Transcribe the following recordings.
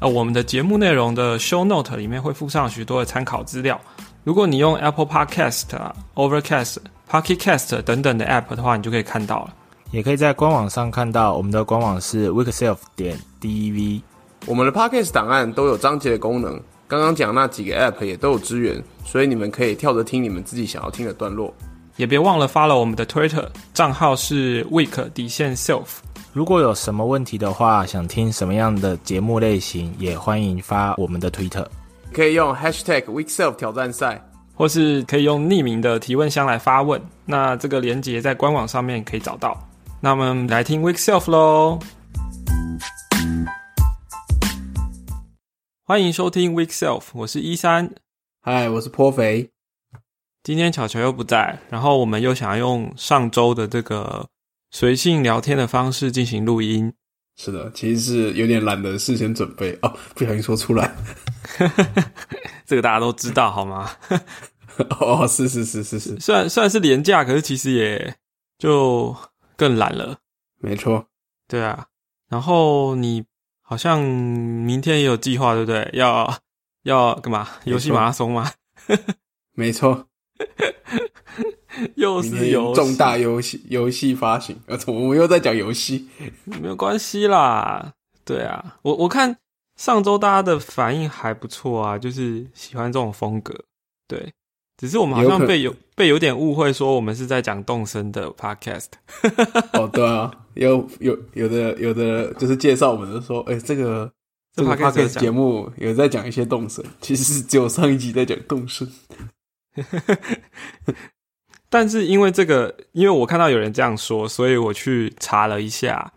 呃，我们的节目内容的 Show Note 里面会附上许多的参考资料。如果你用 Apple Podcast、Overcast、Pocket Cast 等等的 App 的话，你就可以看到了。也可以在官网上看到，我们的官网是 weekself 点 dev。我们的 Podcast 档案都有章节的功能，刚刚讲那几个 App 也都有支援，所以你们可以跳着听你们自己想要听的段落。也别忘了 follow 我们的 Twitter 账号是 week 底线 self。如果有什么问题的话，想听什么样的节目类型，也欢迎发我们的 Twitter，可以用 Hashtag weekself 挑战赛，或是可以用匿名的提问箱来发问。那这个连接在官网上面可以找到。那我们来听 Week Self 喽。欢迎收听 Week Self，我是一三，嗨，我是颇肥。今天巧巧又不在，然后我们又想要用上周的这个随性聊天的方式进行录音。是的，其实是有点懒得事先准备哦，不小心说出来。这个大家都知道好吗？哦，是是是是是，虽然虽然是廉价，可是其实也就更懒了。没错，对啊。然后你好像明天也有计划，对不对？要要干嘛？游戏马拉松吗？没错。又是有重大游戏游戏发行，呃，我们又在讲游戏，没有关系啦。对啊，我我看上周大家的反应还不错啊，就是喜欢这种风格。对，只是我们好像被有被有点误会，说我们是在讲动森的 podcast。哦，对啊，有有有的有的就是介绍我们的说，哎，这个这个 podcast 节目有在讲一些动森，其实是只有上一集在讲动森。但是因为这个，因为我看到有人这样说，所以我去查了一下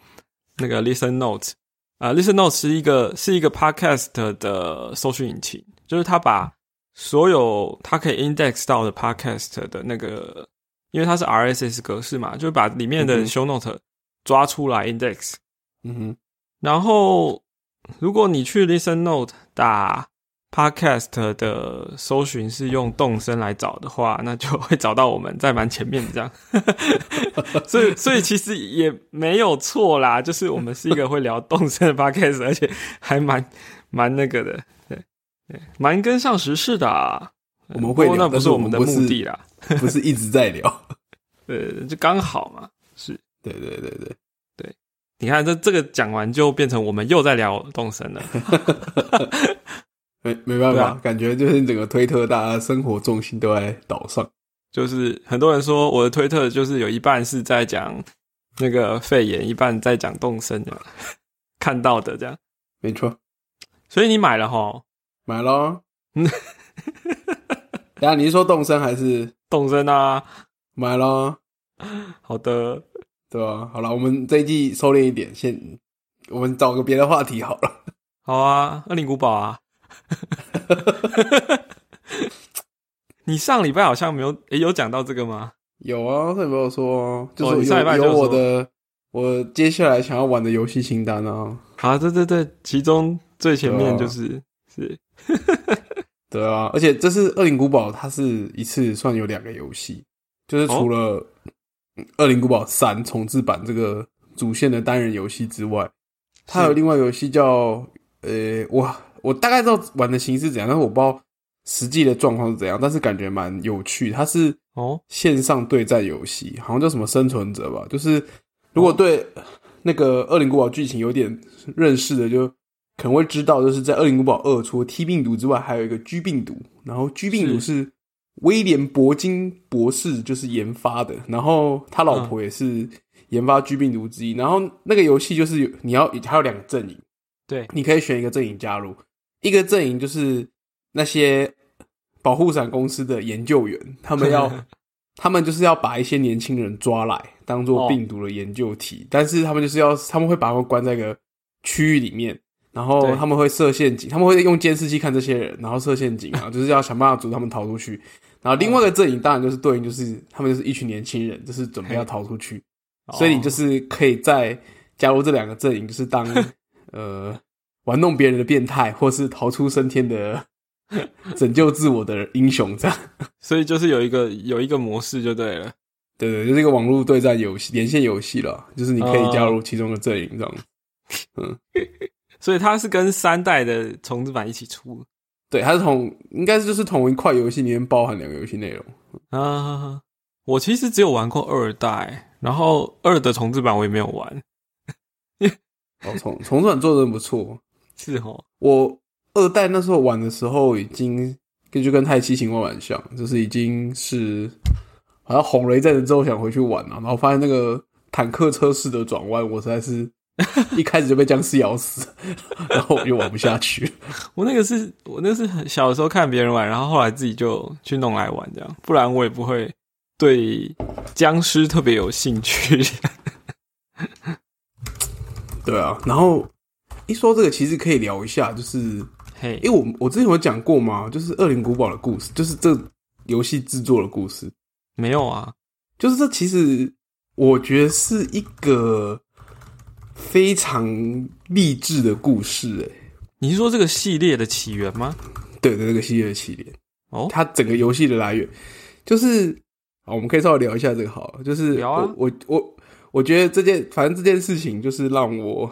那个 Listen Note 啊，Listen Note 是一个是一个 Podcast 的搜索引擎，就是它把所有它可以 index 到的 Podcast 的那个，因为它是 RSS 格式嘛，就是把里面的 Show Note 抓出来 index。嗯哼，然后如果你去 Listen Note 打。Podcast 的搜寻是用动声来找的话，那就会找到我们在蛮前面这样，所以所以其实也没有错啦，就是我们是一个会聊动声的 Podcast，而且还蛮蛮那个的，对对，蛮跟上时事的。我们会聊，那不是我们的目的啦，不是一直在聊，对，就刚好嘛，是。对对对对。对，你看这这个讲完就变成我们又在聊动声了。没没办法，感觉就是整个推特，大家生活重心都在岛上。就是很多人说我的推特就是有一半是在讲那个肺炎，一半在讲动森的，看到的这样。没错，所以你买了哈？买了。等下你是说动身还是动身啊？买了。好的，对吧？好了，我们这一季收敛一点，先我们找个别的话题好了。好啊，二零古堡啊。你上礼拜好像没有诶，有讲到这个吗？有啊，他有没有说？就是上礼拜有我的，我接下来想要玩的游戏清单啊。好，对对对，其中最前面就是是，对啊，而且这是《恶灵古堡》，它是一次算有两个游戏，就是除了《恶灵古堡三》重置版这个主线的单人游戏之外，它有另外游戏叫呃，哇。我大概知道玩的形式怎样，但是我不知道实际的状况是怎样。但是感觉蛮有趣，它是哦线上对战游戏，好像叫什么生存者吧。就是如果对那个《恶灵古堡》剧情有点认识的，就可能会知道，就是在《恶灵古堡二》除了 T 病毒之外，还有一个 G 病毒。然后 G 病毒是威廉铂金博士就是研发的，然后他老婆也是研发 G 病毒之一。然后那个游戏就是你要还有两个阵营，对，你可以选一个阵营加入。一个阵营就是那些保护伞公司的研究员，他们要，他们就是要把一些年轻人抓来当做病毒的研究体，但是他们就是要，他们会把他们关在一个区域里面，然后他们会设陷阱，他们会用监视器看这些人，然后设陷阱啊，就是要想办法阻止他们逃出去。然后另外一个阵营当然就是对应，就是他们就是一群年轻人，就是准备要逃出去，所以你就是可以在加入这两个阵营，就是当 呃玩弄别人的变态，或是逃出升天的 拯救自我的英雄，这样。所以就是有一个有一个模式就对了。对对，就是一个网络对战游戏、连线游戏了，就是你可以加入其中的阵营这样。嗯 所以它是跟三代的重置版一起出对，它是同应该是就是同一块游戏里面包含两个游戏内容。啊。我其实只有玩过二代，然后二的重置版我也没有玩。哦，重重转做的不错。是哦，我二代那时候玩的时候，已经跟就跟太七情况蛮像，就是已经是好像红了一阵子之后想回去玩了、然后发现那个坦克车式的转弯，我实在是 一开始就被僵尸咬死，然后我就玩不下去。我那个是我那个是很小的时候看别人玩，然后后来自己就去弄来玩这样，不然我也不会对僵尸特别有兴趣。对啊，然后一说这个，其实可以聊一下，就是嘿，因为我我之前有讲过嘛，就是《恶灵古堡》的故事，就是这游戏制作的故事，没有啊，就是这其实我觉得是一个非常励志的故事、欸，你是说这个系列的起源吗？对的这个系列的起源，哦，它整个游戏的来源就是，好，我们可以稍微聊一下这个好了，就是我我我我觉得这件反正这件事情就是让我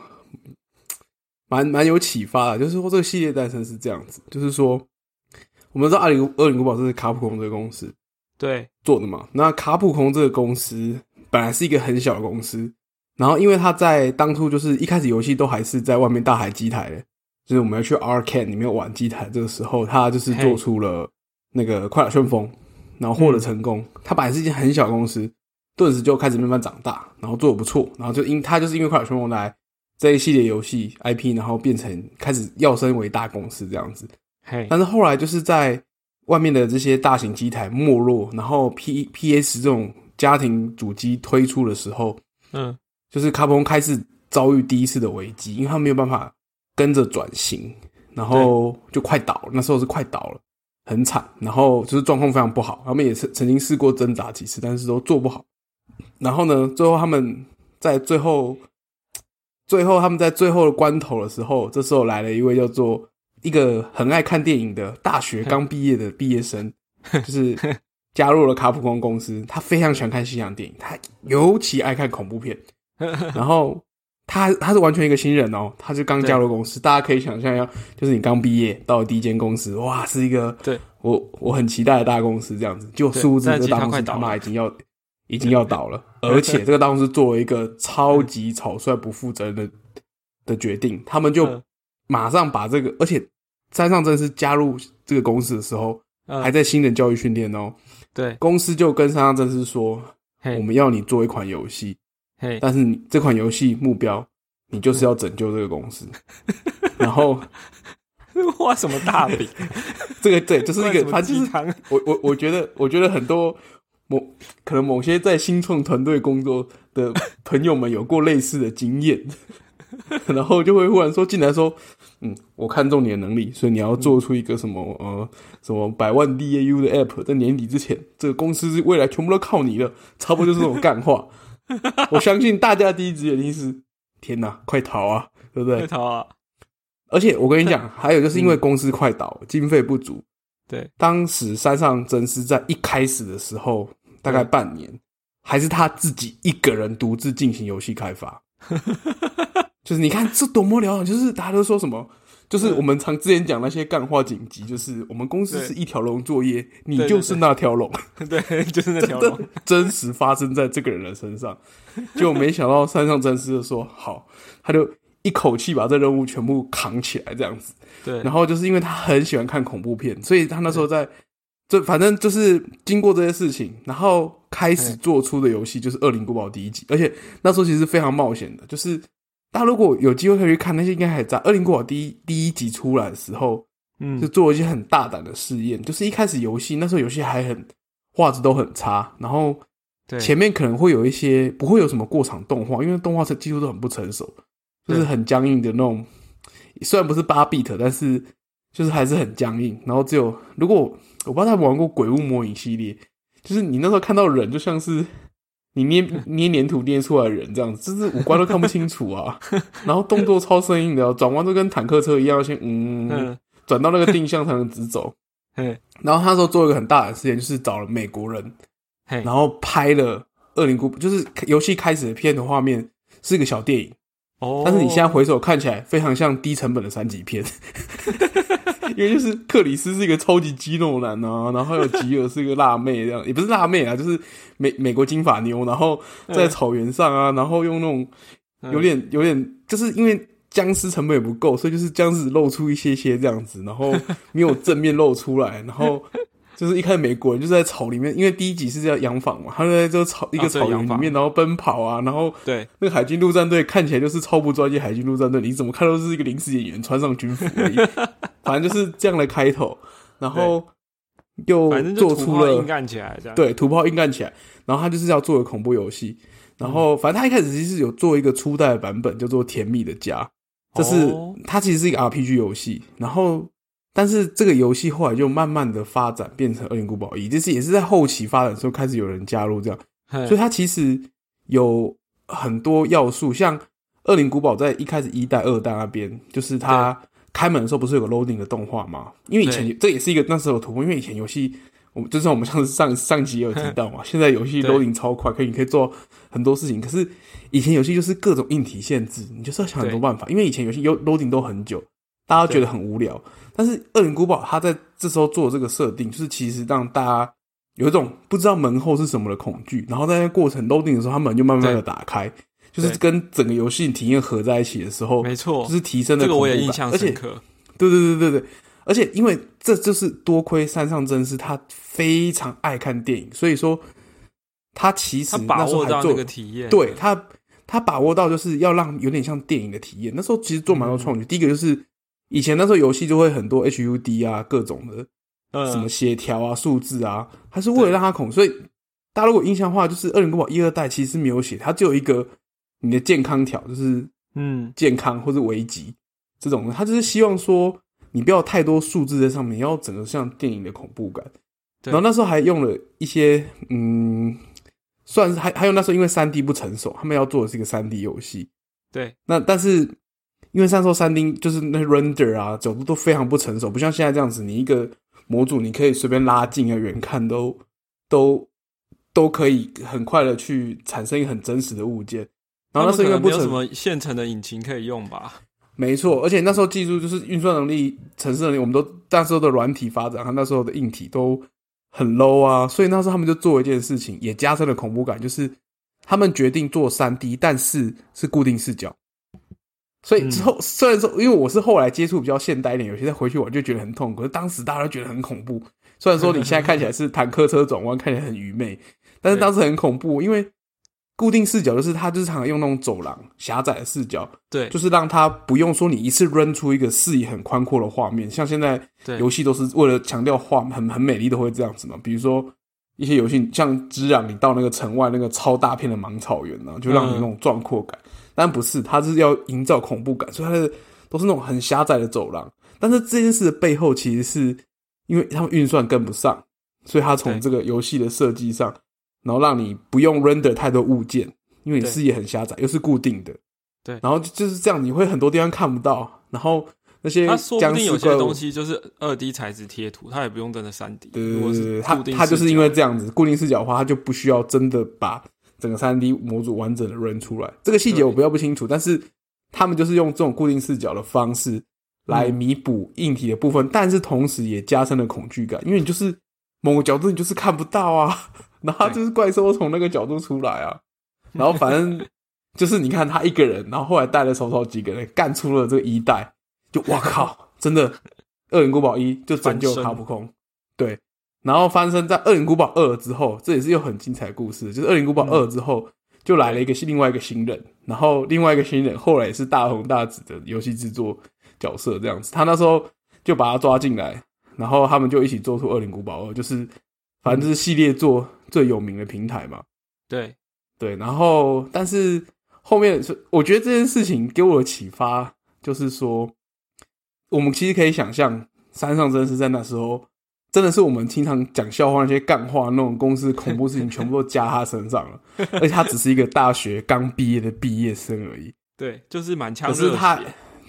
蛮蛮有启发的，就是说这个系列诞生是这样子，就是说我们知道《二零二零古堡》是卡普空这个公司对，做的嘛，那卡普空这个公司本来是一个很小的公司，然后因为他在当初就是一开始游戏都还是在外面大海机台的，就是我们要去 Arcade 里面玩机台，这个时候他就是做出了那个快乐旋风，然后获得成功。他本来是一间很小的公司，顿时就开始慢慢长大，然后做的不错，然后就因他就是因为快乐旋风来这一系列游戏 IP，然后变成开始要升为大公司这样子。嘿，但是后来就是在外面的这些大型机台没落，然后 P P S 这种家庭主机推出的时候，嗯，就是卡普空开始遭遇第一次的危机，因为他没有办法跟着转型，然后就快倒了。那时候是快倒了，很惨，然后就是状况非常不好。他们也是曾经试过挣扎几次，但是都做不好。然后呢，最后他们在最后，最后他们在最后的关头的时候，这时候来了一位叫做一个很爱看电影的大学刚 毕业的毕业生，就是加入了卡普空公司。他非常喜欢看西洋电影，他尤其爱看恐怖片。然后他他是完全一个新人哦，他就刚加入公司，大家可以想象一下，就是你刚毕业到了第一间公司，哇，是一个对我我很期待的大公司这样子，就对殊不知这大公司他妈已经要已经要倒了，而且 这个大公司作为一个超级草率不负责任的的决定，他们就嗯马上把这个，而且山上真是加入这个公司的时候，嗯还在新人教育训练哦，对，公司就跟山上真司说，我们要你做一款游戏，但是你这款游戏目标，你就是要拯救这个公司。然后 画什么大饼？这个对，就是一个，灌什么反正鸡汤，我我我觉得，我觉得很多某可能某些在新创团队工作的朋友们有过类似的经验，然后就会忽然说进来说，嗯，我看中你的能力，所以你要做出一个什么呃什么百万 DAU 的 App，在年底之前，这个公司未来全部都靠你了，差不多就是这种干话。我相信大家第一直觉一定是天哪，快逃啊，对不对？快逃啊，而且我跟你讲，还有就是因为公司快倒，经费不足，对，当时山上真是在一开始的时候，大概半年，还是他自己一个人独自进行游戏开发。就是你看这多么了就是大家都说什么，就是我们常之前讲那些干话紧急，就是我们公司是一条龙作业，你 就是那条龙，对，就是那条真龙，真实发生在这个人的身上。就没想到山上真司就说好，他就一口气把这任务全部扛起来，这样子。对。然，后就是因为他很喜欢看恐怖片，所以他那时候在，就反正就是经过这些事情，然后开始做出的游戏就是《恶灵古堡》第一集，而且那时候其实非常冒险的，就是大家如果有机会可以去看，那些应该还在《恶灵古堡》第一第一集出来的时候，嗯。就，做一些很大胆的试验，就是一开始游戏那时候游戏还很画质都很差，然后对，前面可能会有一些不会有什么过场动画，因为动画技术都很不成熟，就是很僵硬的那种虽然不是八 bit，但是就是还是很僵硬。然后只有如果我不知道他们玩过《鬼屋魔影》系列，就是你那时候看到人就像是你捏 捏黏土捏出来的人这样子，就是五官都看不清楚啊。然后动作超生硬的，转弯都跟坦克车一样，先嗯嗯转到那个定向才能直走。嘿然后他说做一个很大的事情，就是找了美国人，嘿，然后拍了《恶灵古堡》，就是游戏开始的片的画面是一个小电影，哦，但是你现在回首看起来非常像低成本的三级片，因为就是克里斯是一个超级肌肉男啊，然后还有吉尔是一个辣妹这样，也不是辣妹啊，就是美美国金发妞，然后在草原上啊，然后用那种嗯。有点有点，就是因为僵尸成本也不够，所以就是僵尸露出一些些这样子，然后没有正面露出来，然后就是一开始美国人就是在草里面，因为第一集是叫洋房嘛，他就在这个草一个草原里面，然后奔跑啊，然后对。那个海军陆战队看起来就是超不专业海军陆战队，你怎么看都是一个临时演员穿上军服而已，反正就是这样的开头，然后又做出了硬干起来。对，土炮硬干起来，然后他就是要做个恐怖游戏，然后反正他一开始其实有做一个初代的版本，叫做《甜蜜的家》，这是、哦。它其实是一个 RPG 游戏，然后但是这个游戏后来就慢慢的发展变成《恶灵古堡一》，就是也是在后期发展的时候开始有人加入这样，所以它其实有很多要素，像《恶灵古堡》在一开始一代、二代那边，就是它开门的时候不是有个 loading 的动画吗？因为以前这也是一个那时候的突破，因为以前游戏我们就算我们上次上上集也有提到嘛，现在游戏对。loading 超快，可以你可以做很多事情，可是以前游戏就是各种硬体限制，你就是要想很多办法，因为以前游戏 lo- loading 都很久，大家觉得很无聊。但是《恶灵古堡》它在这时候做这个设定，就是其实让大家有一种不知道门后是什么的恐惧，然后在那个过程 loading 的时候，它门就慢慢的打开，就是跟整个游戏体验合在一起的时候，没错，就是提升了这个我也印象而且深刻。对对对对对，而且因为这就是多亏山上真司他非常爱看电影，所以说他其实他把握到那个体验，对他他把握到就是要让有点像电影的体验。那时候其实做蛮多创举，第一个就是以前那时候游戏就会很多 HUD 啊各种的嗯，什么协调啊、数字啊，它是为了让它恐，所以大家如果印象的话，就是《二零古堡》一二代其实没有写，它只有一个你的健康条，就是嗯，健康或者危急这种的，他就是希望说你不要太多数字在上面，要整个像电影的恐怖感。然后那时候还用了一些嗯，算是还还有那时候因为三 D 不成熟，他们要做的是一个三 D 游戏。对。那但是因为那时候三 D 就是那 render 啊角度都非常不成熟，不像现在这样子，你一个模组你可以随便拉近啊远看都都都可以很快的去产生一个很真实的物件。然后那时候因为不什么现成的引擎可以用吧？没错，而且那时候技术就是运算能力、城市能力，我们都那时候的软体发展和那时候的硬体都很 low 啊，所以那时候他们就做一件事情，也加深了恐怖感，就是他们决定做三 D，但是是固定视角。所以之后、虽然说，因为我是后来接触比较现代一点游戏，再回去玩就觉得很痛苦，可是当时大家都觉得很恐怖。虽然说你现在看起来是坦克车转弯，看起来很愚昧，但是当时很恐怖，因为固定视角就是它就是常常用那种走廊狭窄的视角，对，就是让他不用说你一次扔出一个视野很宽阔的画面，像现在游戏都是为了强调画很很美丽，都会这样子嘛。比如说一些游戏像《之壤》，你到那个城外那个超大片的芒草原呢、就让你那种壮阔感。但不是，它是要营造恐怖感，所以他的都是那种很狭窄的走廊。但是这件事的背后，其实是因为他们运算跟不上，所以他从这个游戏的设计上，然后让你不用 render 太多物件，因为你视野很狭窄，又是固定的。对然后就就是这样，你会很多地方看不到，然后那些它说僵不定有些东，西就是二 D 材质贴图，它也不用真的三 D。对对对对，它它就是因为这样子固定视角的话，它就不需要真的把整个三 D 模组完整的 run 出来。这个细节我比较不清楚，但是他们就是用这种固定视角的方式嗯。来弥补硬体的部分，但是同时也加深了恐惧感，因为你就是某个角度你就是看不到啊，然后它就是怪兽从那个角度出来啊，然后反正就是你看他一个人，然后后来带了手手几个人干出了这个一代，就哇靠，真的《恶灵古堡一》就拯救卡普空，对，然后翻身在《恶灵古堡二》之后，这也是又很精彩的故事，就是《恶灵古堡二》之后。就来了一个另外一个新人，然后另外一个新人后来也是大红大紫的游戏制作角色这样子。他那时候就把他抓进来，然后他们就一起做出《恶灵古堡二》，就是反正就是系列做最有名的平台嘛。对，对，然后但是后面是我觉得这件事情给我的启发就是说，我们其实可以想象，山上真是在那时候，真的是我们经常讲笑话那些干话那种公司恐怖事情，全部都加他身上了。而且他只是一个大学刚毕业的毕业生而已。对，就是满腔可是他，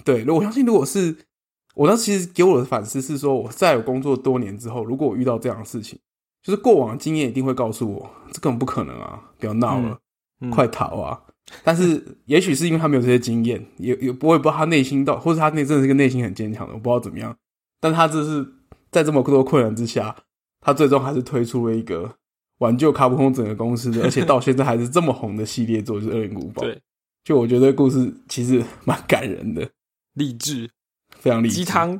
对，我相信如果是我当时其实给我的反思是说，我在我工作多年之后，如果我遇到这样的事情，就是过往的经验一定会告诉我，这根本不可能啊，不要闹了，嗯快逃啊！但是也许是因为他没有这些经验，也也我也不知道他内心到，或者他那真的是个内心很坚强的，我不知道怎么样。但他这是在这么多困难之下，他最终还是推出了一个挽救卡普空整个公司的，而且到现在还是这么红的系列作，就是《恶灵古堡》。对，就我觉得故事其实蛮感人的，励志非常励志。鸡，汤，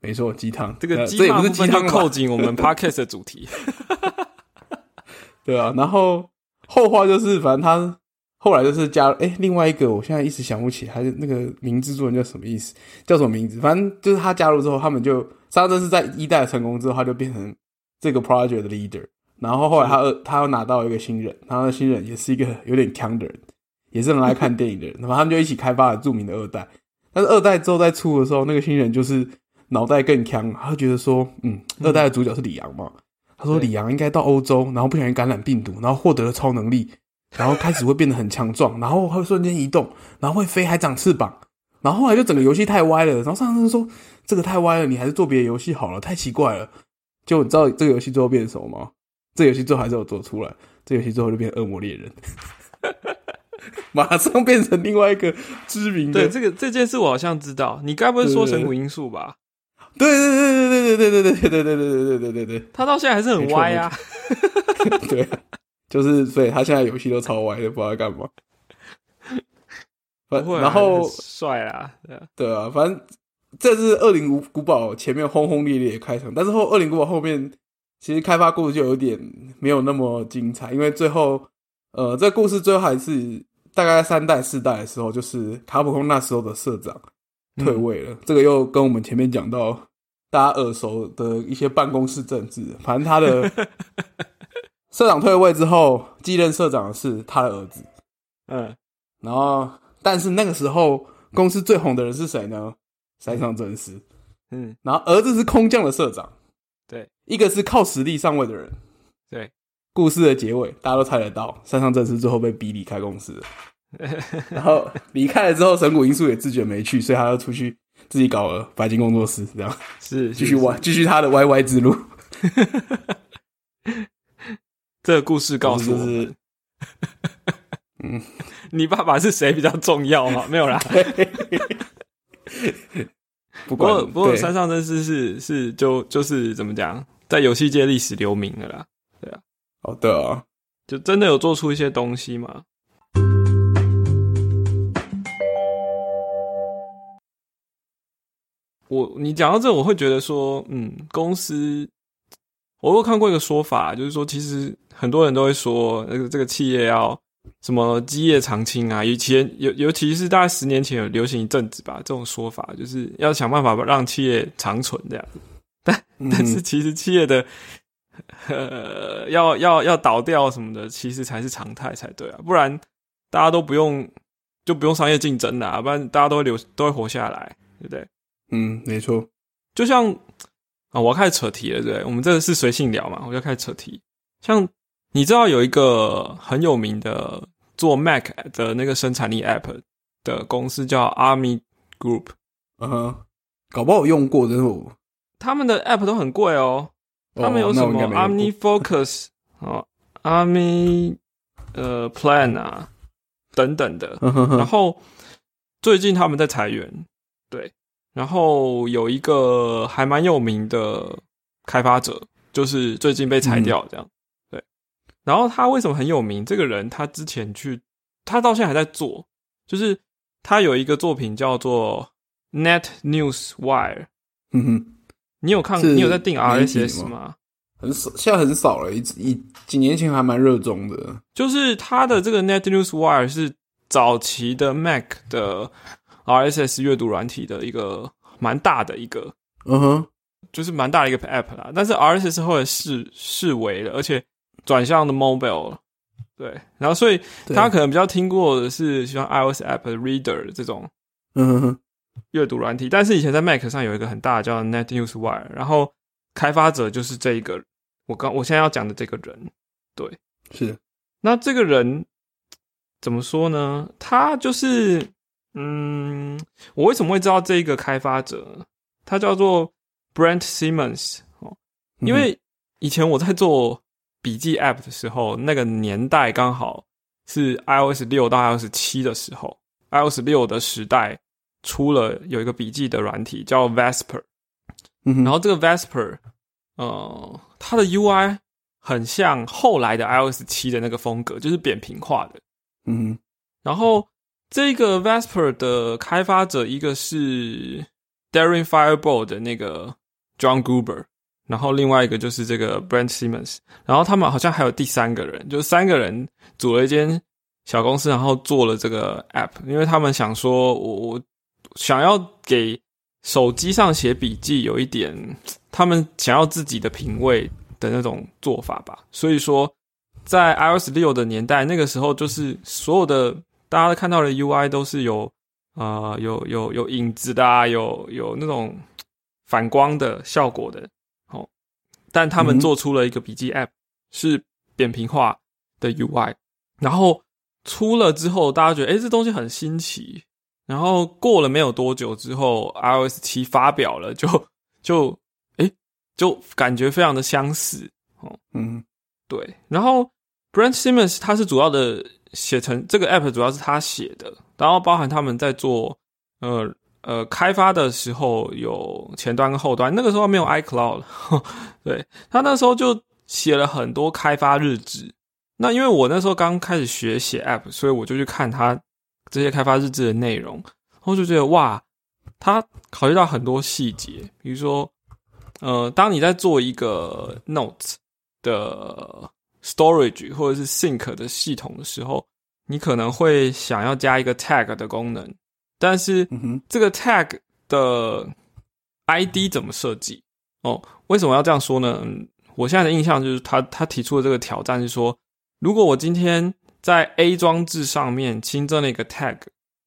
没错，鸡汤。这个呃这也不鸡汤鸡汤扣紧我们 podcast 的主题。对啊，然后后话就是，反正他后来就是加哎、另外一个我现在一时想不起，还是那个名字作人叫什么意思，叫什么名字？反正就是他加入之后，他们就沙真是在一代成功之后，他就变成这个 project 的 leader。然后后来他二他又拿到一个新人，他的新人也是一个有点强的人，也是很爱看电影的人。然后他们就一起开发了著名的二代。但是二代之后再出的时候，那个新人就是脑袋更强，他就觉得说，嗯，二代的主角是李阳嘛，他说李阳应该到欧洲，然后不小心感染病毒，然后获得了超能力，然后开始会变得很强壮，然后会瞬间移动，然后会飞，还长翅膀。然后后来就整个游戏太歪了，然后上次说这个太歪了，你还是做别的游戏好了，太奇怪了。就你知道这个游戏最后变成什么吗？这个游戏最后还是有做出来，这个游戏最后就变成恶魔猎人，马上变成另外一个知名的对，这个这件事我好像知道，你该不会说对对对神谷因素吧？对对对对对对对对对对对对对对对对他到现在还是很歪啊。对对，就是所以他现在游戏都超歪的，不知道在干嘛。反不会啊，然后很帅啊对啊，反正这是恶灵古古堡前面轰轰烈烈的开场，但是后恶灵古堡后面其实开发故事就有点没有那么精彩，因为最后呃，这故事最后还是大概三代四代的时候，就是卡普空那时候的社长退位了，这个又跟我们前面讲到大家耳熟的一些办公室政治，反正他的 社长退位之后，继任社长的是他的儿子，嗯，然后，但是那个时候公司最红的人是谁呢？山上真司。嗯，然后儿子是空降的社长，对一个是靠实力上位的人。对，故事的结尾大家都猜得到，山上真司最后被逼离开公司。然后离开了之后，神谷英树也自觉没去，所以他要出去自己搞了白金工作室，这样是继续玩。玩，继续他的 YY 之路。这个故事告诉我是，嗯，你爸爸是谁比较重要吗？没有啦。不过不过山上真司是是就就是怎么讲，在游戏界历史留名的啦，哦，对啊，就真的有做出一些东西嘛。我你讲到这，我会觉得说，嗯，公司，我有看过一个说法，就是说，其实很多人都会说，那个这个企业要什么基业长青啊，以前尤尤其是大概十年前有流行一阵子吧，这种说法就是要想办法让企业长存这样。嗯但是其实企业的 呃要要要倒掉什么的，其实才是常态才对啊，不然大家都不用就不用商业竞争啦，不然大家都会留都会活下来，对不对？嗯，没错，就像啊，我要开始扯题了，对不对？我们这个是随性聊嘛，我就开始扯题。像你知道有一个很有名的做 Mac 的那个生产力 App 的公司叫 Army Group，嗯哼，搞不好有用过，但是我他们的 App 都很贵哦。他们有什么哦那我应该没用过。OmniFocus 哦，Army 呃 Plan 啊等等的。然后最近他们在裁员，对，然后有一个还蛮有名的开发者，就是最近被裁掉这样，对。然后他为什么很有名？这个人他之前去，他到现在还在做，就是他有一个作品叫做 Net News Wire，嗯哼，你有看？你有在订 RSS 吗吗？很少，现在很少了。一一几年前还蛮热衷的。就是他的这个 Net News Wire 是早期的 Mac 的 RSS 阅读软体的一个蛮大的一个，嗯哼，就是蛮大的一个 App 啦。但是 RSS 后来视视为了，而且转向的 Mobile 了。对，然后所以对大家可能比较听过的是像 iOS App 的 Reader 这种，嗯哼哼，阅读软体，但是以前在 Mac 上有一个很大的叫 NetNewsWire，然后开发者就是这一个我刚我现在要讲的这个人，对，是那这个人怎么说呢？他就是，嗯，我为什么会知道这一个开发者？他叫做 Brent Simmons 哦，因为以前我在做笔记 App 的时候，那个年代刚好是 iOS 六到 iOS 七的时候，iOS 六的时代出了有一个笔记的软体叫 Vesper，嗯哼，然后这个 Vesper，呃，它的 UI 很像后来的 iOS 七的那个风格，就是扁平化的。嗯哼然后这个 Vesper 的开发者一个是 Daring Fireball 的那个 John Gruber，然后另外一个就是这个 Brent Simmons，然后他们好像还有第三个人，就是三个人组了一间小公司，然后做了这个 App，因为他们想说我我想要给手机上写笔记有一点他们想要自己的品味的那种做法吧，所以说在 iOS 六的年代，那个时候就是所有的大家看到的 UI 都是有呃有有有影子的啊，有有那种反光的效果的，但他们做出了一个笔记 App 是扁平化的 UI，然后出了之后，大家觉得诶这东西很新奇，然后过了没有多久之后，iOS 七发表了，就就诶就感觉非常的相似，嗯对，然后 Brent Simmons 他是主要的写成这个 app 主要是他写的，然后包含他们在做呃呃开发的时候有前端跟后端，那个时候没有 iCloud，对他那时候就写了很多开发日志。那因为我那时候刚开始学写 app，所以我就去看他这些开发日志的内容，然后就觉得哇，他考虑到很多细节，比如说呃，当你在做一个 note 的 storage 或者是 sync 的系统的时候，你可能会想要加一个 tag 的功能，但是这个 tag 的 ID 怎么设计？哦，为什么要这样说呢？嗯，我现在的印象就是他他提出的这个挑战是说，如果我今天在 A 装置上面新增了一个 tag，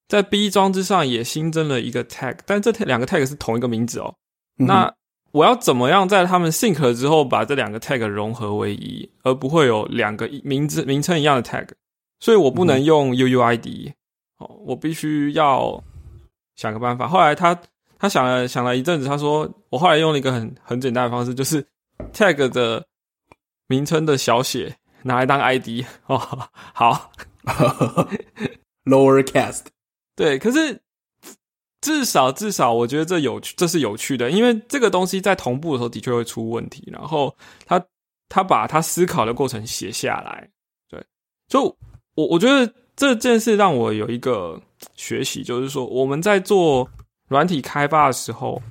在 B 装置上也新增了一个 tag，但这两个 tag 是同一个名字哦。嗯那我要怎么样在他们 sync 了之后把这两个 tag 融合为一，而不会有两个名字名称一样的 tag？所以我不能用 UUID，、哦，我必须要想个办法。后来他他想了想了一阵子，他说我后来用了一个很很简单的方式，就是 tag 的名称的小写拿来当 ID 哦，好，lower cast，对，可是至少至少，我觉得这有趣，这是有趣的，因为这个东西在同步的时候的确会出问题。然后他他把他思考的过程写下来，对，就我我觉得这件事让我有一个 学习，就是说我们在做软体开发的时候，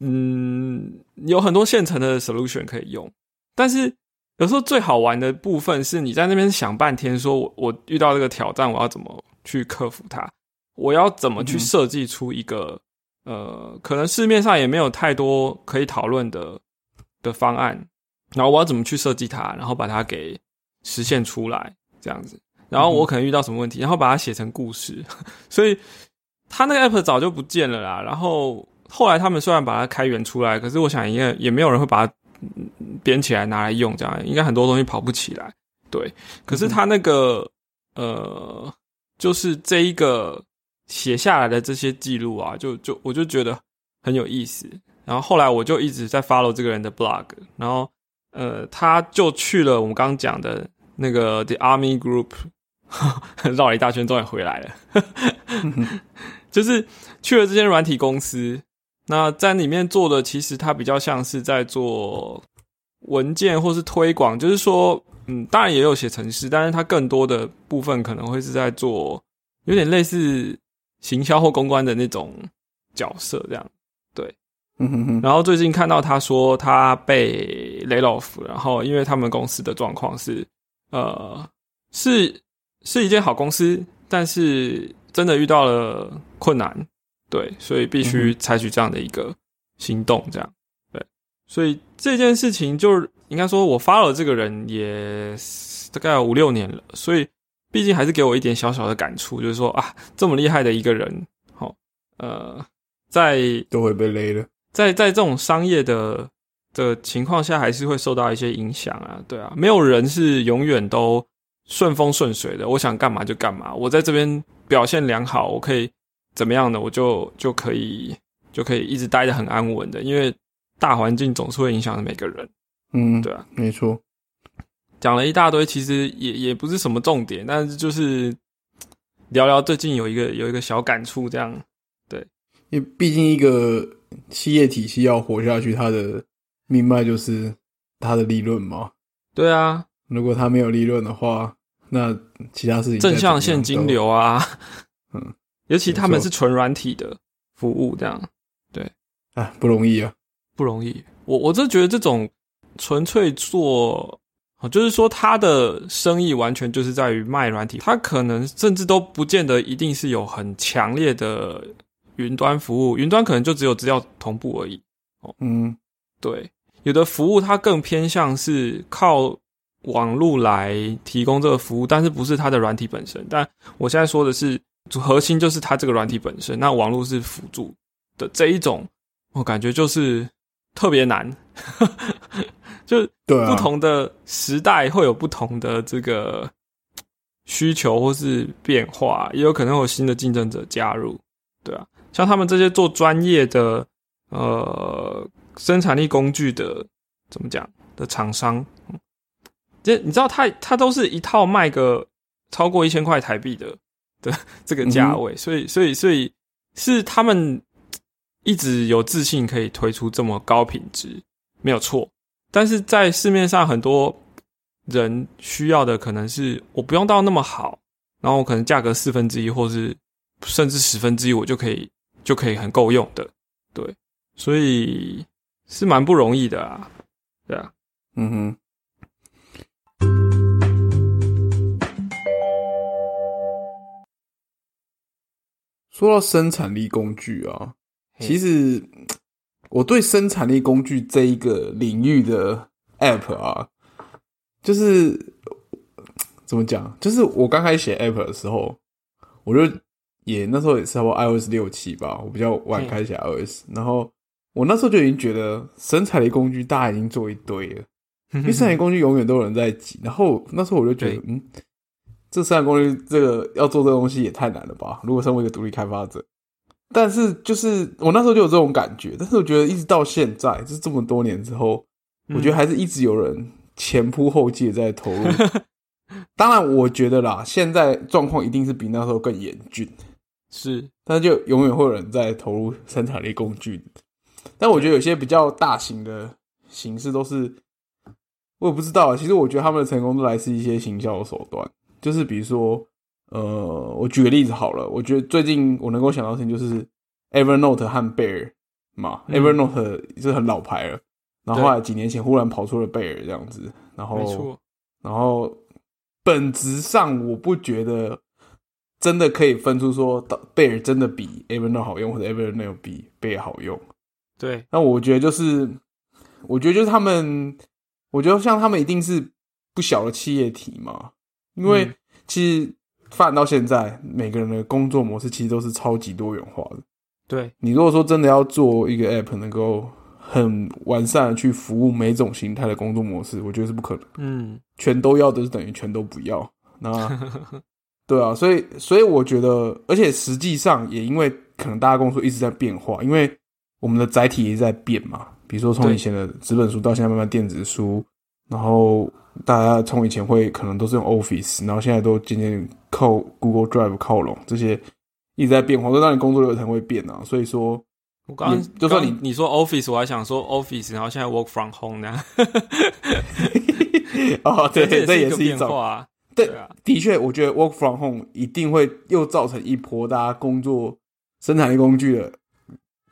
嗯，有很多现成的 solution 可以用，但是有时候最好玩的部分是你在那边想半天，说我我遇到这个挑战，我要怎么去克服它？我要怎么去设计出一个、呃，可能市面上也没有太多可以讨论的的方案，然后我要怎么去设计它，然后把它给实现出来，这样子。然后我可能遇到什么问题，然后把它写成故事，所以他那个 app 早就不见了啦。然后后来他们虽然把它开源出来，可是我想应该也没有人会把它嗯编起来拿来用，这样应该很多东西跑不起来。对，可是他那个呃，就是这一个写下来的这些记录啊，就就我就觉得很有意思。然后后来我就一直在 follow 这个人的 blog，然后呃，他就去了我们刚刚讲的那个 The Army Group，绕了一大圈，终于回来了。就是去了这间软体公司，那在里面做的其实它比较像是在做文件或是推广，就是说，嗯，当然也有写程式，但是它更多的部分可能会是在做有点类似行销或公关的那种角色这样。嗯哼哼，然后最近看到他说他被 lay off，然后因为他们公司的状况是，呃，是是一间好公司，但是真的遇到了困难，对，所以必须采取这样的一个行动，这样，对，所以这件事情就是应该说，我发了这个人也大概有五六年了，所以毕竟还是给我一点小小的感触，就是说啊，这么厉害的一个人，好、呃，在都会被勒了。在在这种商业的的情况下，还是会受到一些影响啊，对啊，没有人是永远都顺风顺水的。我想干嘛就干嘛，我在这边表现良好，我可以怎么样的，我就就可以就可以一直待得很安稳的，因为大环境总是会影响每个人。嗯，对啊，没错。讲了一大堆，其实也也不是什么重点，但是就是聊聊最近有一个有一个小感触，这样对。因为毕竟一个企业体系要活下去，它的命脉就是它的利润嘛。对啊，如果它没有利润的话，那其他事情正向现金流啊，嗯，尤其他们是纯软体的服务，这样对，啊，不容易啊，不容易。我我真觉得这种纯粹做，就是说他的生意完全就是在于卖软体，他可能甚至都不见得一定是有很强烈的。云端服务，云端可能就只有资料同步而已。哦，嗯，对，有的服务它更偏向是靠网络来提供这个服务，但是不是它的软体本身。但我现在说的是，核心就是它这个软体本身，那网络是辅助的这一种，我感觉就是特别难。就不同的时代会有不同的这个需求或是变化，也有可能有新的竞争者加入，对啊。像他们这些做专业的呃生产力工具的，怎么讲的厂商，这你知道，它它都是一套卖个超过一千块台币的的这个价位，所以所以所以是他们一直有自信可以推出这么高品质，没有错。但是在市面上很多人需要的可能是我不用到那么好，然后可能价格四分之一，或是甚至十分之一，我就可以。就可以很够用的，对，所以是蛮不容易的啊，对啊，嗯哼。说到生产力工具啊，其实我对生产力工具这一个领域的 App 啊，就是怎么讲？就是我刚开始写 App 的时候，我就。也那时候也是差不多 iOS 六七吧，我比较晚开始 iOS，然后我那时候就已经觉得生产力工具大家已经做一堆了，因为 生产力工具永远都有人在挤。然后那时候我就觉得，嗯，这生产工具这个要做这个东西也太难了吧？如果身为一个独立开发者，但是就是我那时候就有这种感觉。但是我觉得一直到现在，就是这么多年之后，我觉得还是一直有人前仆后继在投入。当然，我觉得啦，现在状况一定是比那时候更严峻。是，但是就永远会有人在投入生产力工具。但我觉得有些比较大型的形式都是，我也不知道。其实我觉得他们的成功都来自一些行销的手段，就是比如说，呃，我举个例子好了。我觉得最近我能够想到的就是 Evernote 和 Bear 嘛，Evernote 是很老牌了，然后后来几年前忽然跑出了 Bear 这样子，然后，然后本质上我不觉得。真的可以分出说，贝尔真的比 Evernote 好用，或者 Evernote 比贝尔好用。对，那我觉得就是，我觉得就是他们，我觉得像他们一定是不小的企业体嘛。因为其实发展到现在，每个人的工作模式其实都是超级多元化的。对你如果说真的要做一个 App，能够很完善的去服务每种形态的工作模式，我觉得是不可能。嗯，全都要的是等于全都不要。那 对啊，所以所以我觉得，而且实际上也因为可能大家工作一直在变化，因为我们的载体也在变嘛。比如说从以前的纸本书到现在慢慢电子书，然后大家从以前会可能都是用 Office，然后现在都渐渐靠 Google Drive 靠拢，这些一直在变化，都让你工作流程会变啊。所以说，我刚刚就说你你说 Office，我还想说 Office，然后现在 Work from Home 呢？哦，对，这也是一种啊。对，的确，我觉得 work from home 一定会又造成一波大家工作生产力工具的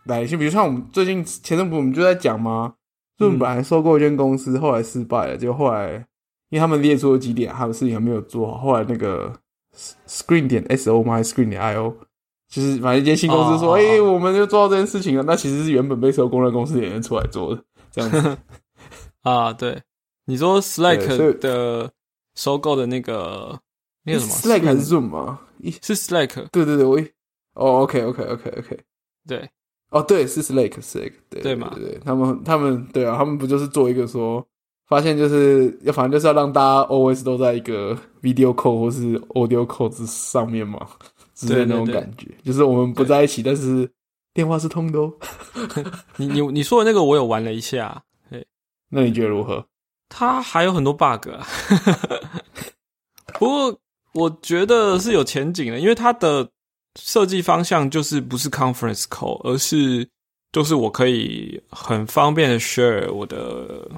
来信。比如像我们最近前阵子我们就在讲嘛，就本来收购一间公司，后来失败了，就后来因为他们列出了几点，他们事情还没有做好，后来那个 screen 点 s o my screen 点 i o，就是反正一间新公司说，哎，我们就做到这件事情了。那其实是原本被收购的公司演员出来做的，这样子 啊。对，你说 Slack 的。收购的那个那个什么，Slack 还是 Zoom 吗？是 Slack。对对对，我哦，OK OK OK OK。对哦，对，是 Slake Slake，对对嘛对对，他们他们对啊，他们不就是做一个说，发现就是要反正就是要让大家 always 都在一个 video call 或是 audio call 之上面嘛，之类的那种感觉，就是我们不在一起，但是电话是通的哦。你你你说的那个我有玩了一下，那你觉得如何？它还有很多 bug 啊。不过我觉得是有前景的，因为它的设计方向就是不是 conference call，而是就是我可以很方便的 share 我的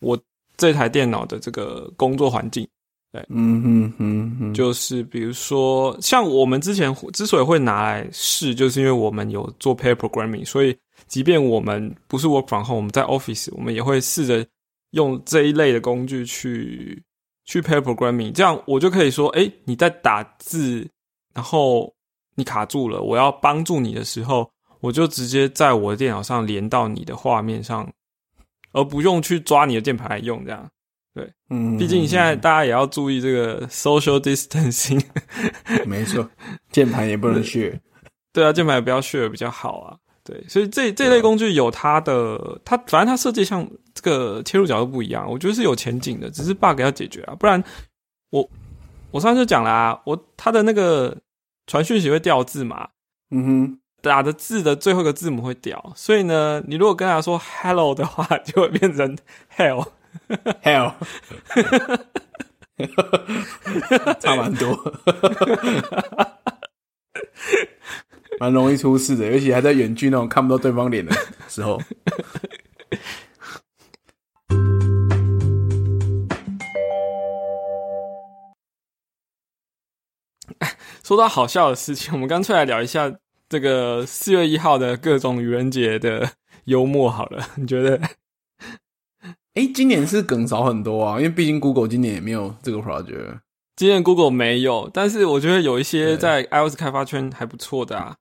我这台电脑的这个工作环境。对。嗯哼哼哼，就是比如说，像我们之前之所以会拿来试，就是因为我们有做 pair programming，所以即便我们不是 work from home，我们在 office，我们也会试着用这一类的工具去去 pair programming，这样我就可以说，哎，你在打字，然后你卡住了，我要帮助你的时候，我就直接在我的电脑上连到你的画面上，而不用去抓你的键盘来用，这样。对嗯，毕竟现在大家也要注意这个 social distancing。没错，键盘也不能削。对啊，键盘也不要 share 比较好啊。对，所以这这类工具有它的，它反正它设计像这个切入角度不一样，我觉得是有前景的，只是 bug 要解决啊。不然我我上次就讲啦啊，我它的那个传讯息会掉字嘛，嗯哼，打的字的最后一个字母会掉，所以呢，你如果跟他说 hello 的话，就会变成 hell。hell，差蛮多，蛮容易出事的，尤其还在远距那种看不到对方脸的时候。说到好笑的事情，我们干脆来聊一下这个四月一号的各种愚人节的幽默好了。你觉得？哎、今年是梗少很多啊，因为毕竟 Google 今年也没有这个 project。今年 Google 没有，但是我觉得有一些在 iOS 开发圈还不错的啊。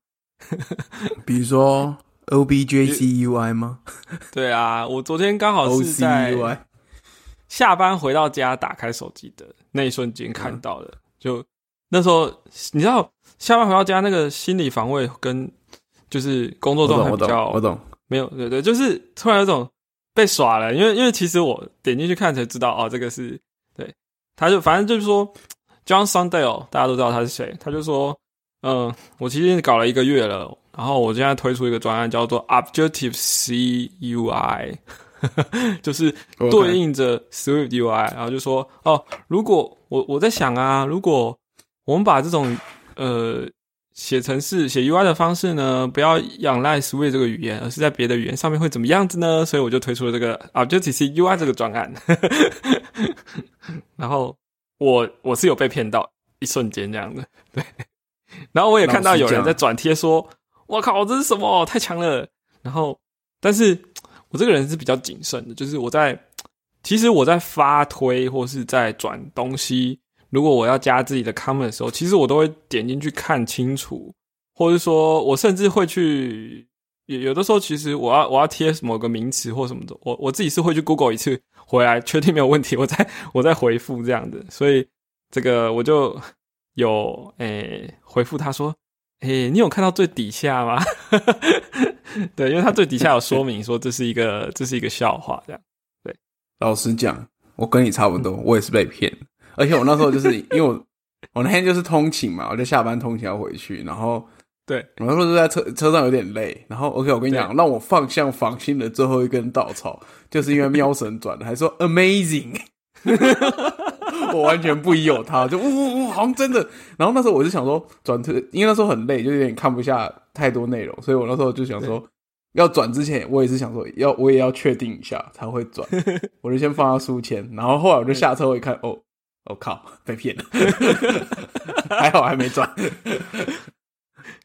比如说 OBJCUI 吗 对啊，我昨天刚好是在下班回到家打开手机的那一瞬间看到的。就那时候，你知道下班回到家那个心理防卫跟就是工作状态比较我懂。没有，对对，就是突然有种被耍了，因为因为其实我点进去看才知道，哦，这个是对，他就反正就是说，John Sundale 大家都知道他是谁，他就说，嗯、我其实搞了一个月了，然后我现在推出一个专案叫做 Objective C UI，就是对应着 Swift UI，然后就说，哦，如果我我在想啊，如果我们把这种呃写程式、写 UI 的方式呢，不要仰赖 Swift 这个语言，而是在别的语言上面会怎么样子呢？所以我就推出了这个 Objective C UI 这个专案。然后我我是有被骗到一瞬间这样的，对。然后我也看到有人在转贴说：“我靠，这是什么？太强了！”然后，但是我这个人是比较谨慎的，就是我在其实我在发推或是在转东西，如果我要加自己的 comment 的时候，其实我都会点进去看清楚，或者说我甚至会去有有的时候，其实我要我要贴某个名词或什么的，我我自己是会去 Google 一次回来确定没有问题，我再 我再回复这样的，所以这个我就有诶、回复他说。诶、你有看到最底下吗？对，因为他最底下有说明说这是一个这是一个笑话，这样对。老实讲，我跟你差不多，我也是被骗。而且我那时候就是因为我 我那天就是通勤嘛，我就下班通勤要回去，然后对我那时候就在车车上有点累，然后 OK，我跟你讲，让我放下防心的最后一根稻草，就是因为喵神转的，还说 amazing，我完全不疑有他，就呜呜呜，好像真的。然后那时候我就想说转车，因为那时候很累，就有点看不下太多内容，所以我那时候就想说。要转之前，我也是想说要我也要确定一下才会转，我就先放到书签，然后后来我就下车我一看，哦，我、靠，被骗了，还好还没转，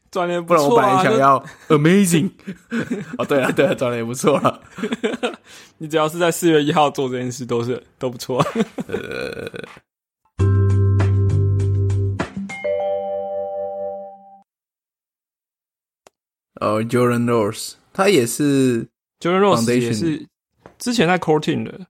转的不然我本来想要 amazing，哦对啊对啊，赚的也不错了，你只要是在四月一号做这件事，都是都不错。呃，Jordan Rose 他也是，Jordan Rose 也是之前在 Cortin 的，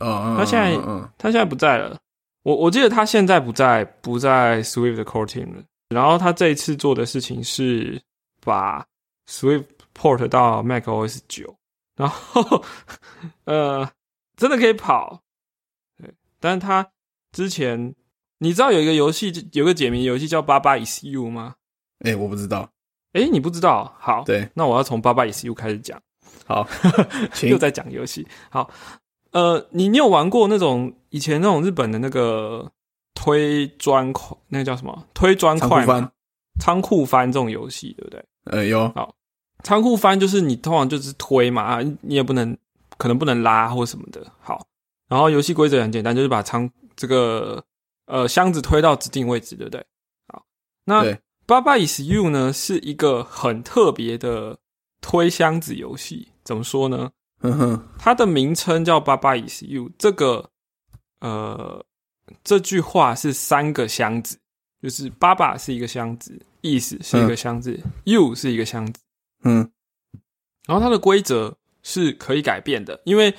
哦，他现在他现在不在了。我我记得他现在不在不在 Swift 的 core team 了。然后他这一次做的事情是把 Swift port 到 Mac OS 九，然后 呃，真的可以跑，对，但是他之前你知道有一个游戏，有个解谜游戏叫《八八 is you》吗？哎、我不知道。诶，你不知道？好，对，那我要从《八八 is you》开始讲，好，请又在讲游戏。好，呃，你你有玩过那种以前那种日本的那个推砖块，那个叫什么？推砖块吗仓库翻，翻这种游戏，对不对？呃，有，仓库翻就是你通常就是推嘛，啊你也不能可能不能拉或什么的。好，然后游戏规则很简单，就是把仓这个呃箱子推到指定位置，对不对？好，那对八八 is you 呢是一个很特别的推箱子游戏，怎么说呢？哼哼，它的名称叫爸爸 is you，这个呃这句话是三个箱子，就是爸爸是一个箱子，is 是一个箱子、y o u 是一个箱子。嗯。然后它的规则是可以改变的，因为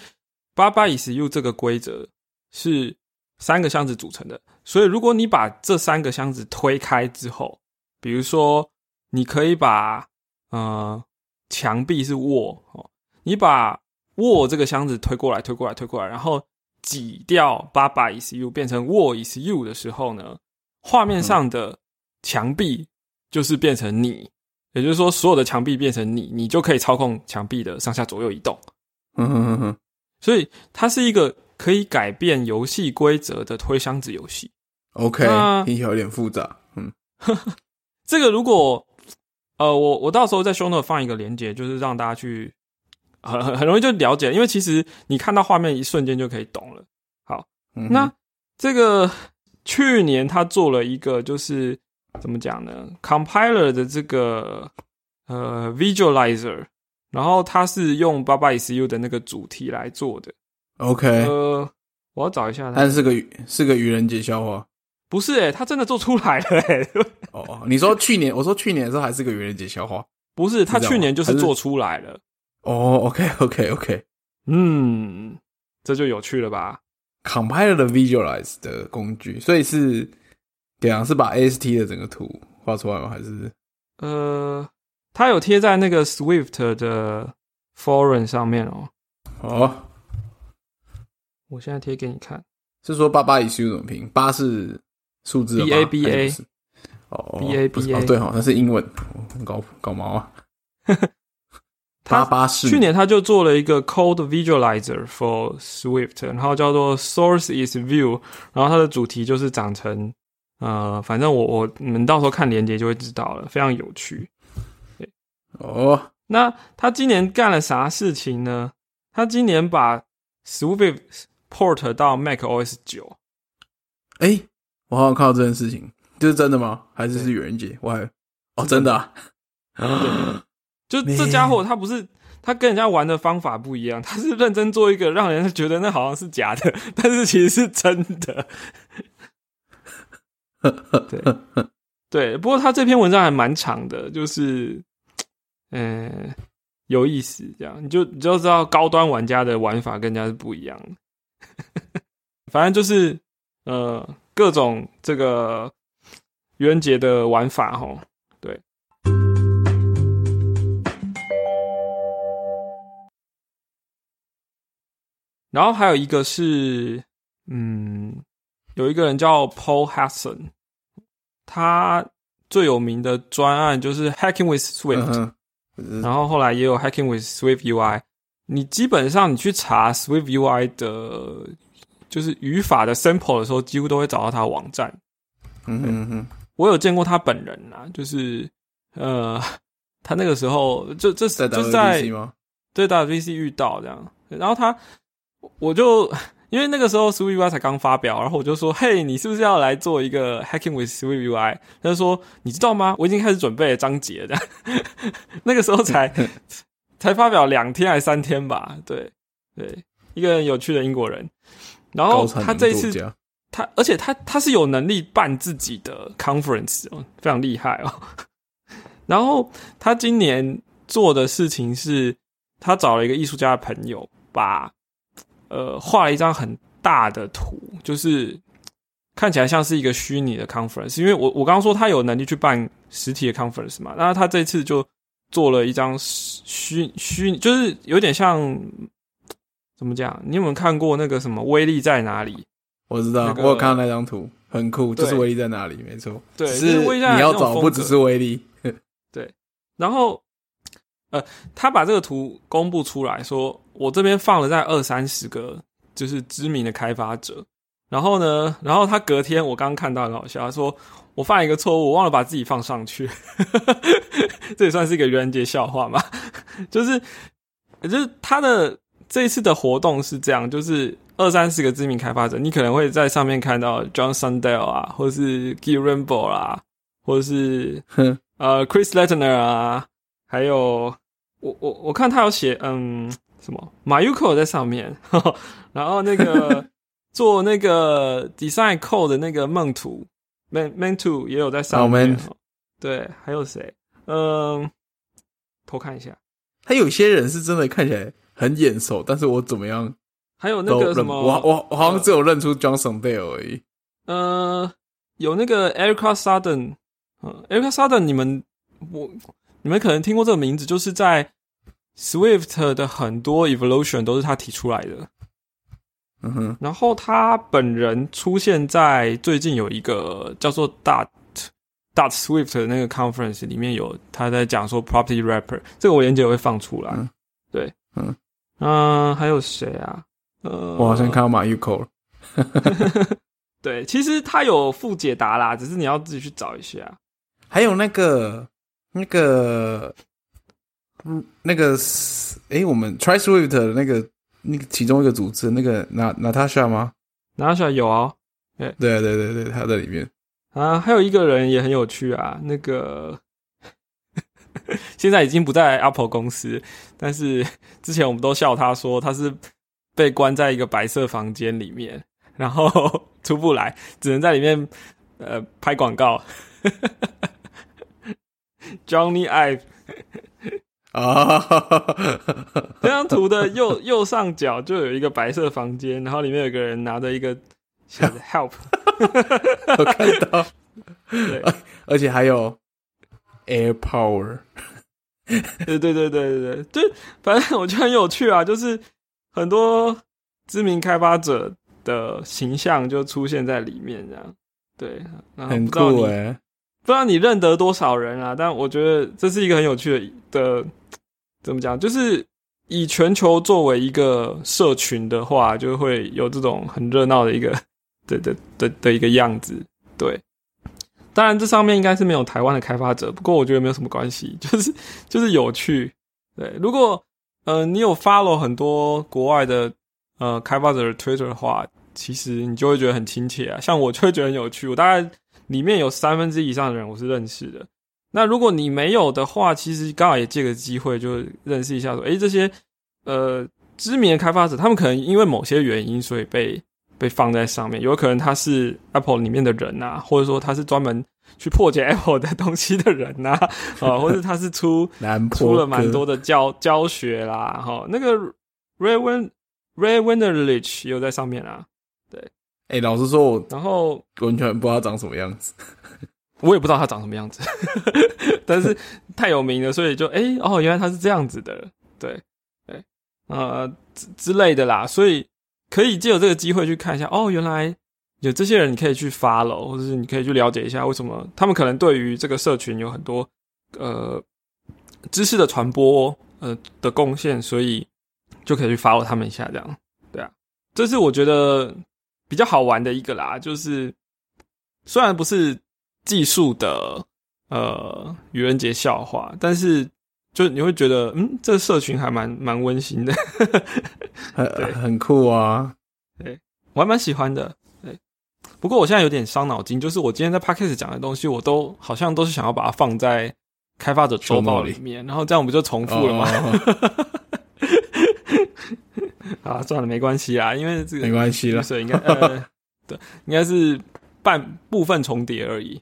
八八 is you 这个规则是三个箱子组成的，所以如果你把这三个箱子推开之后，比如说你可以把呃墙壁是卧哦，你把卧这个箱子推过来、推过来、推过来，然后挤掉八八 is you 变成握 is you 的时候呢，画面上的墙壁就是变成你。也就是说，所有的墙壁变成你，你就可以操控墙壁的上下左右移动。哼哼哼哼所以它是一个可以改变游戏规则的推箱子游戏。，OK，那听起来有点复杂。嗯，这个如果呃，我我到时候在 show note 放一个链接，就是让大家去很很很容易就了解，因为其实你看到画面一瞬间就可以懂了。嗯那这个去年他做了一个，就是怎么讲呢？compiler 的这个呃 visualizer，然后它是用 Baba is you 的那个主题来做的。OK，呃，我要找一下它但，是个是个愚人节笑话。不是诶、他真的做出来了诶、哦，你说去年，我说去年的时候还是个愚人节笑话。不是，他去年就是做出来了。哦，OK，OK，OK。嗯，这就有趣了吧？Compiler 的 Visualize 的工具，所以是怎样？是把 AST 的整个图画出来吗？还是呃，它有贴在那个 Swift 的 forum 上面哦。哦？我现在贴给你看。是说八八以 U 怎么拼？八是数字的八 BA 还是不是哦 BA 不是 BA 哦，对哈，那是英文，哦搞搞毛啊！他巴士去年他就做了一个 Code Visualizer for Swift，然后叫做 Source is View，然后它的主题就是长成呃，反正我我你们到时候看链接就会知道了，非常有趣。哦，那他今年干了啥事情呢？他今年把 Swift port 到 Mac OS 九，哎，我好像看到这件事情，这是真的吗？还是是愚人节？我还哦，真的啊！就这家伙他不是他跟人家玩的方法不一样，他是认真做一个让人觉得那好像是假的，但是其实是真的。对对，不过他这篇文章还蛮长的，就是嗯、呃有意思，这样你就你就知道高端玩家的玩法跟人家是不一样的。反正就是呃各种这个愚人节的玩法吼，然后还有一个是，嗯，有一个人叫 Paul Hudson，他最有名的专案就是 Hacking with Swift，、嗯，然后后来也有 Hacking with Swift UI。你基本上你去查 Swift UI 的，就是语法的 sample 的时候，几乎都会找到他的网站。嗯哼嗯哼，我有见过他本人啊，就是呃，他那个时候就这在就在吗？对 WVC 遇到这样，然后他我就因为那个时候 Swift UI 才刚发表，然后我就说：“嘿，你是不是要来做一个 Hacking with Swift UI？” 他就说：“你知道吗？我已经开始准备了章节的。”那个时候才 才发表两天还三天吧？对对，一个很有趣的英国人。然后他这一次他，而且他他是有能力办自己的 conference 哦，非常厉害哦。然后他今年做的事情是，他找了一个艺术家的朋友，把呃画了一张很大的图，就是看起来像是一个虚拟的 conference。因为我我刚刚说他有能力去办实体的 conference 嘛，那他这次就做了一张虚虚，就是有点像怎么讲？你有没有看过那个什么威力在哪里？我知道，那个我有看到那张图，很酷，就是威力在哪里？没错，对是是威力在哪里你要找不只是威力，对然后，呃，他把这个图公布出来说，我这边放了在二三十个，就是知名的开发者。然后呢，然后他隔天我刚刚看到很好笑，他说我犯一个错误，我忘了把自己放上去。这也算是一个愚人节笑话嘛？就是，就是他的这一次的活动是这样，就是二三十个知名开发者，你可能会在上面看到 John Sundell 啊，或是 Gil Rainbow 啦，或者是哼，呃，Chris Lettner 啊，还有我我我看他有写嗯什么 Mayuko 在上面，然后那个 做那个 Design Code 的那个梦图 Man Man Two 也有在上面，对，还有谁？嗯，偷看一下，他有些人是真的看起来很眼熟，但是我怎么样还有那个什么，我我我好像只有认出 Johnson Dale 而已。呃，有那个 Erica Sudden，嗯，Erica Sudden，你们我你们可能听过这个名字，就是在 Swift 的很多 evolution 都是他提出来的。嗯哼，然后他本人出现在最近有一个叫做 Dot Dot Swift 的那个 conference 里面有他在讲说 property wrapper，这个我连接也会放出来。嗯对，嗯嗯、还有谁啊？呃，我好像看到马 Yuko 了。对，其实他有附解答啦，只是你要自己去找一下。还有那个那个，嗯，那个，诶，我们 Try Swift 的那个那个其中一个组织，那个娜娜塔莎吗？娜塔莎有啊，对对对对，他在里面。啊，还有一个人也很有趣啊，那个 现在已经不在 Apple 公司，但是 之前我们都笑他说他是被关在一个白色房间里面，然后 出不来，只能在里面呃拍广告。Johnny Ive 啊，这张图的右右上角就有一个白色房间，然后里面有个人拿着一个写着 Help，我看到，对。而且还有 Air Power，对对对对对对，就反正我觉得很有趣啊，就是很多知名开发者的形象就出现在里面，这样对，然后很不知道你酷诶。不知道你认得多少人啊，但我觉得这是一个很有趣的的，怎么讲，就是以全球作为一个社群的话，就会有这种很热闹的一个的的的的一个样子，对。当然，这上面应该是没有台湾的开发者，不过我觉得没有什么关系，就是就是有趣。对，如果呃你有 follow 很多国外的呃开发者的 Twitter 的话，其实你就会觉得很亲切啊。像我就会觉得很有趣，我大概里面有三分之以上的人我是认识的。那如果你没有的话，其实刚好也借个机会就认识一下，说，诶，这些呃知名的开发者，他们可能因为某些原因，所以被被放在上面。有可能他是 Apple 里面的人呐、或者说他是专门去破解 Apple 的东西的人呐、啊，或者他是出出了蛮多的教教学啦，哈，那个 Ray Win Ray Winnerlich 也有在上面啊。对哎、老实说，我然后完全不知道长什么样子。我也不知道他长什么样子，但是太有名了，所以就哎、诶哦，原来他是这样子的，对对，呃之之类的啦，所以可以借有这个机会去看一下，哦，原来有这些人，你可以去 follow，或者是你可以去了解一下为什么他们可能对于这个社群有很多呃知识的传播呃的贡献，所以就可以去 follow 他们一下，这样对啊，这是我觉得比较好玩的一个啦，就是虽然不是技术的呃愚人节笑话，但是就你会觉得，嗯，这个社群还蛮蛮温馨的，对很很酷啊！对我还蛮喜欢的。对，不过我现在有点伤脑筋，就是我今天在 podcast 讲的东西，我都好像都是想要把它放在开发者周报里面，然后这样不就重复了吗？哦 啊，算了，没关系啦，因为这个没关系了所以应该呃，对，应该是半部分重叠而已。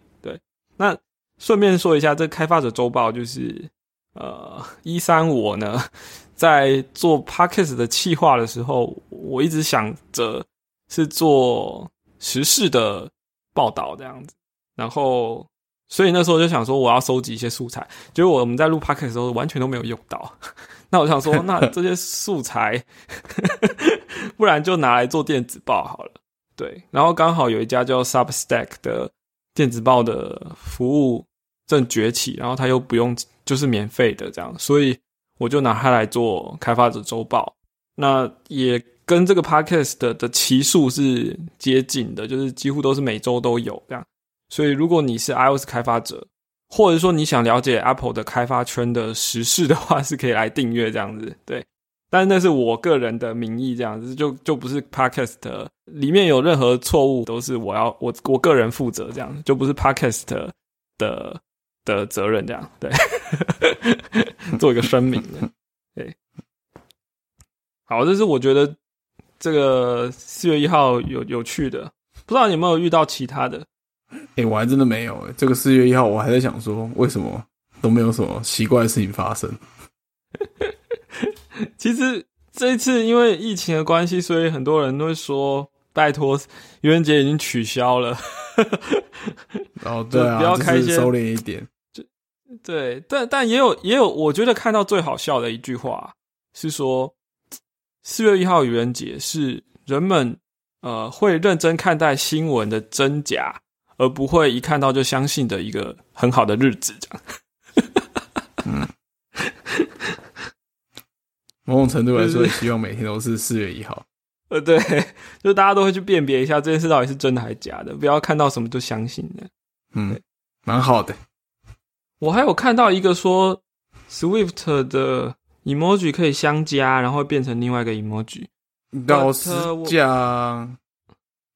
对，那顺便说一下，这开发者周报就是呃，一三我呢 在做 podcast 的企划的时候，我一直想着是做时事的报道这样子，然后所以那时候就想说我要收集一些素材，结果我们在录 podcast 的时候完全都没有用到。那我想说，那这些素材，不然就拿来做电子报好了。对，然后刚好有一家叫 Substack 的电子报的服务正崛起，然后它又不用就是免费的这样，所以我就拿它来做开发者周报。那也跟这个 podcast 的的期数是接近的，就是几乎都是每周都有这样。所以如果你是 iOS 开发者，或者说你想了解 Apple 的开发圈的时事的话，是可以来订阅这样子。对，但是那是我个人的名义，这样子就就不是 Podcast 里面有任何错误都是我要我我个人负责，这样就不是 Podcast 的的责任，这样对，做一个声明的。对，好，这是我觉得这个四月一号有有趣的，不知道你有没有遇到其他的。哎，我还真的没有哎。这个四月一号，我还在想说，为什么都没有什么奇怪的事情发生？其实这一次因为疫情的关系，所以很多人都会说，拜托，愚人节已经取消了。哦，对啊，不要开些收敛一点。就对，但但也有也有，我觉得看到最好笑的一句话是说，四月一号愚人节是人们呃会认真看待新闻的真假。而不会一看到就相信的一个很好的日子，这样。嗯，某种程度来说，希望每天都是四月一号。呃，对，就大家都会去辨别一下这件事到底是真的还是假的，不要看到什么就相信的。嗯，蛮好的。我还有看到一个说，Swift 的 emoji 可以相加，然后变成另外一个 emoji。老实讲。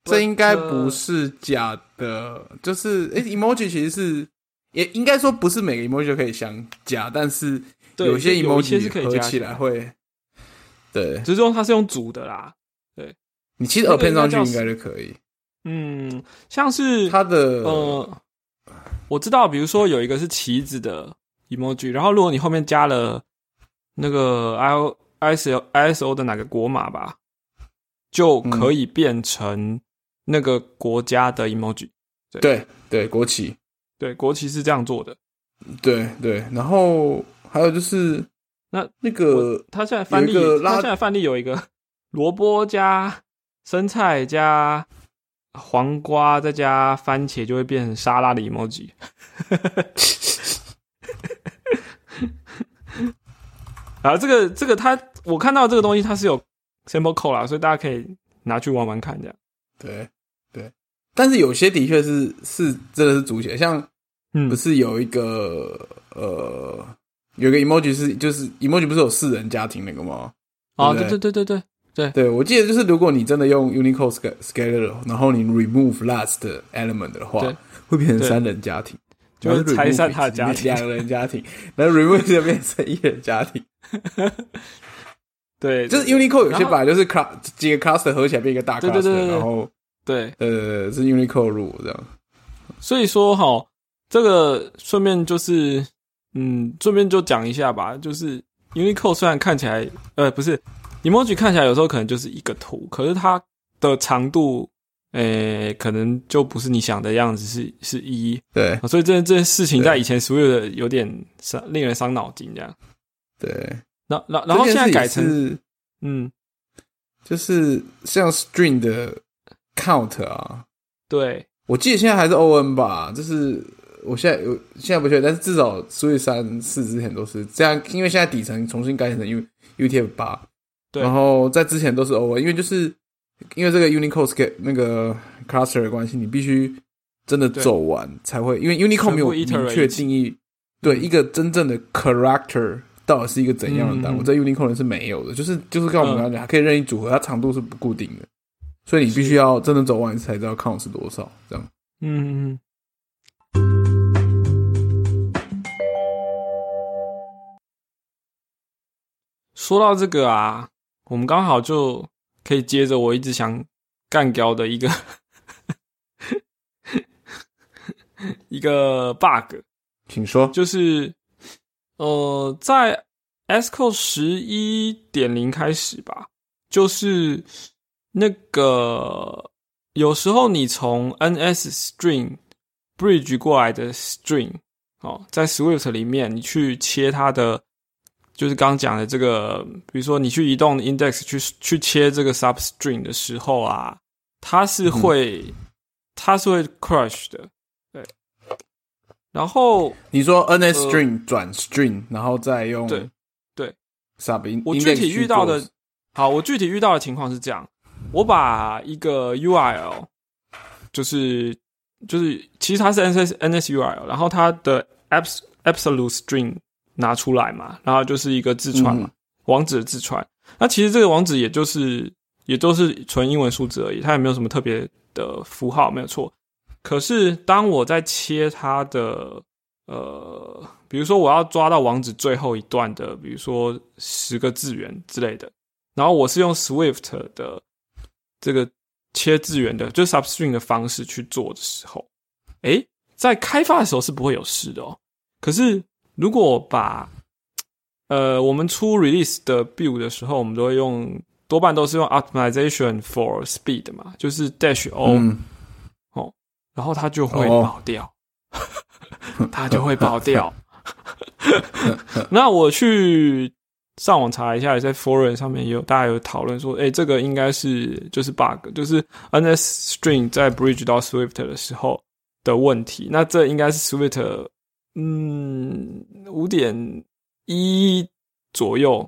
这应该不是假的，就是诶，emoji 其实是也应该说不是每个 emoji 都可以相加，但是有些 emoji 是可以合起来会，对，只是说它是用组的啦。对，你其实耳片上去应该就可以。嗯，像是它的呃，我知道，比如说有一个是旗子的 emoji，然后如果你后面加了那个 i o i s o i s o 的哪个国码吧，就可以变成。那个国家的 emoji，对对，国旗，对国旗是这样做的，对对。然后还有就是那那个，他现在范例，他现在范例有一个萝卜加生菜加黄瓜再加番茄，就会变成沙拉的 emoji。然后这个这个，他我看到这个东西，它是有 sample code 啦，所以大家可以拿去玩玩看，这样对对。但是有些的确是是真的是主写，像不是有一个呃，有个 emoji 是就是 emoji 不是有四人家庭那个吗？啊，对对对对对对对，我记得就是如果你真的用 Unicode scaler，然后你 remove last element 的话，会变成三人家庭，就是拆散他的家庭，两人家庭，然后 remove 就变成一人家庭。对，就是 Unicode 有些把就是 class 几个 cluster 合起来变一个大 cluster，然后。对，呃，是 Unicode 入这样，所以说哈，这个顺便就是，嗯，顺便就讲一下吧，就是 Unicode 虽然看起来，呃，不是 emoji 看起来有时候可能就是一个图，可是它的长度，诶，可能就不是你想的样子，是是一，对，所以这这件事情在以前所有的有点伤，令人伤脑筋这样，对，然然然后现在改成，嗯，就是像 string 的。count 啊，对，我记得现在还是 O N 吧，就是我现在有现在不确定，但是至少所以三四之前都是这样，因为现在底层重新改成 U U T F 八，对，然后在之前都是 OA，因为就是因为这个 Unicode 那个 cluster 的关系，你必须真的走完才会，因为 Unicode 没有明确定义，对一个真正的 character 到底是一个怎样的单，我在 Unicode 是没有的，就是就是跟我们刚刚讲，可以任意组合，它长度是不固定的。所以你必须要真的走完才知道 count 是多少，这样。嗯。说到这个啊，我们刚好就可以接着我一直想干掉的一个一个 bug，请说。就是呃，在 S Q 十一点零开始吧，就是。那个有时候你从 NS string bridge 过来的 string 哦，在 Swift 里面你去切它的，就是刚刚讲的这个，比如说你去移动 index 去去切这个 substring 的时候啊，它是会、它是会 crush 的，对。然后你说 ns string 转 string，然后再用对对 sub 我具体遇到的，好，我具体遇到的情况是这样，我把一个 URL，就是就是其实它是 NS NS URL，然后它的 abs absolute string 拿出来嘛，然后就是一个字串嘛，网址的字串。那其实这个网址也就是也都是纯英文数字而已，它也没有什么特别的符号，没有错。可是当我在切它的呃，比如说我要抓到网址最后一段的，比如说十个字元之类的，然后我是用 Swift 的这个切字元的，就是 substring 的方式去做的时候，诶，在开发的时候是不会有事的哦。可是如果把呃我们出 release 的 build 的时候，我们都会用多半都是用 optimization for speed 嘛，就是 dash o、嗯哦，然后它就会哦爆掉，它就会爆掉。那我去上网查一下，在 forum 上面也有大家有讨论说，哎、这个应该是就是 bug，就是 NS string 在 bridge 到 Swift 的时候的问题。那这应该是 Swift 嗯五点一左右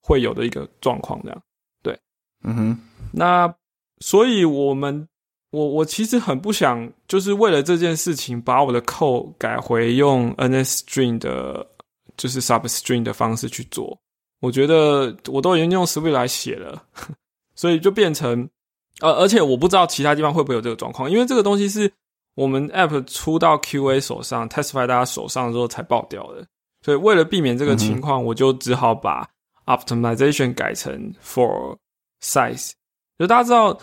会有的一个状况，这样对。嗯哼，那所以我们我我其实很不想，就是为了这件事情把我的 code 改回用 NS string 的，就是 substring 的方式去做。我觉得我都已经用 Swift 来写了，所以就变成呃，而且我不知道其他地方会不会有这个状况，因为这个东西是我们 app 出到 QA 手上，testify 大家手上之后才爆掉的。所以为了避免这个情况，我就只好把 optimization 改成 for size。就大家知道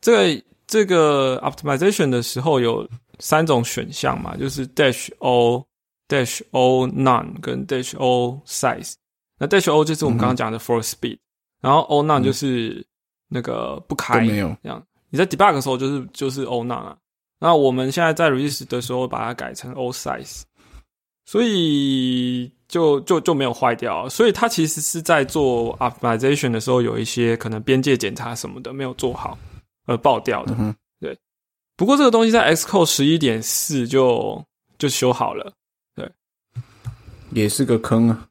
这个这个 optimization 的时候有三种选项嘛，就是 dash o dash o none 跟 dash o size。那 dash o 就是我们刚刚讲的 for speed，、然后 o none 就是那个不开，都没有这样。你在 debug 的时候就是就是 o none 啊。那我们现在在 release 的时候把它改成 o size，所以就就就没有坏掉。所以它其实是在做 optimization 的时候有一些可能边界检查什么的没有做好而爆掉的。嗯对，不过这个东西在 Xcode 十一点四就就修好了。对也是个坑啊。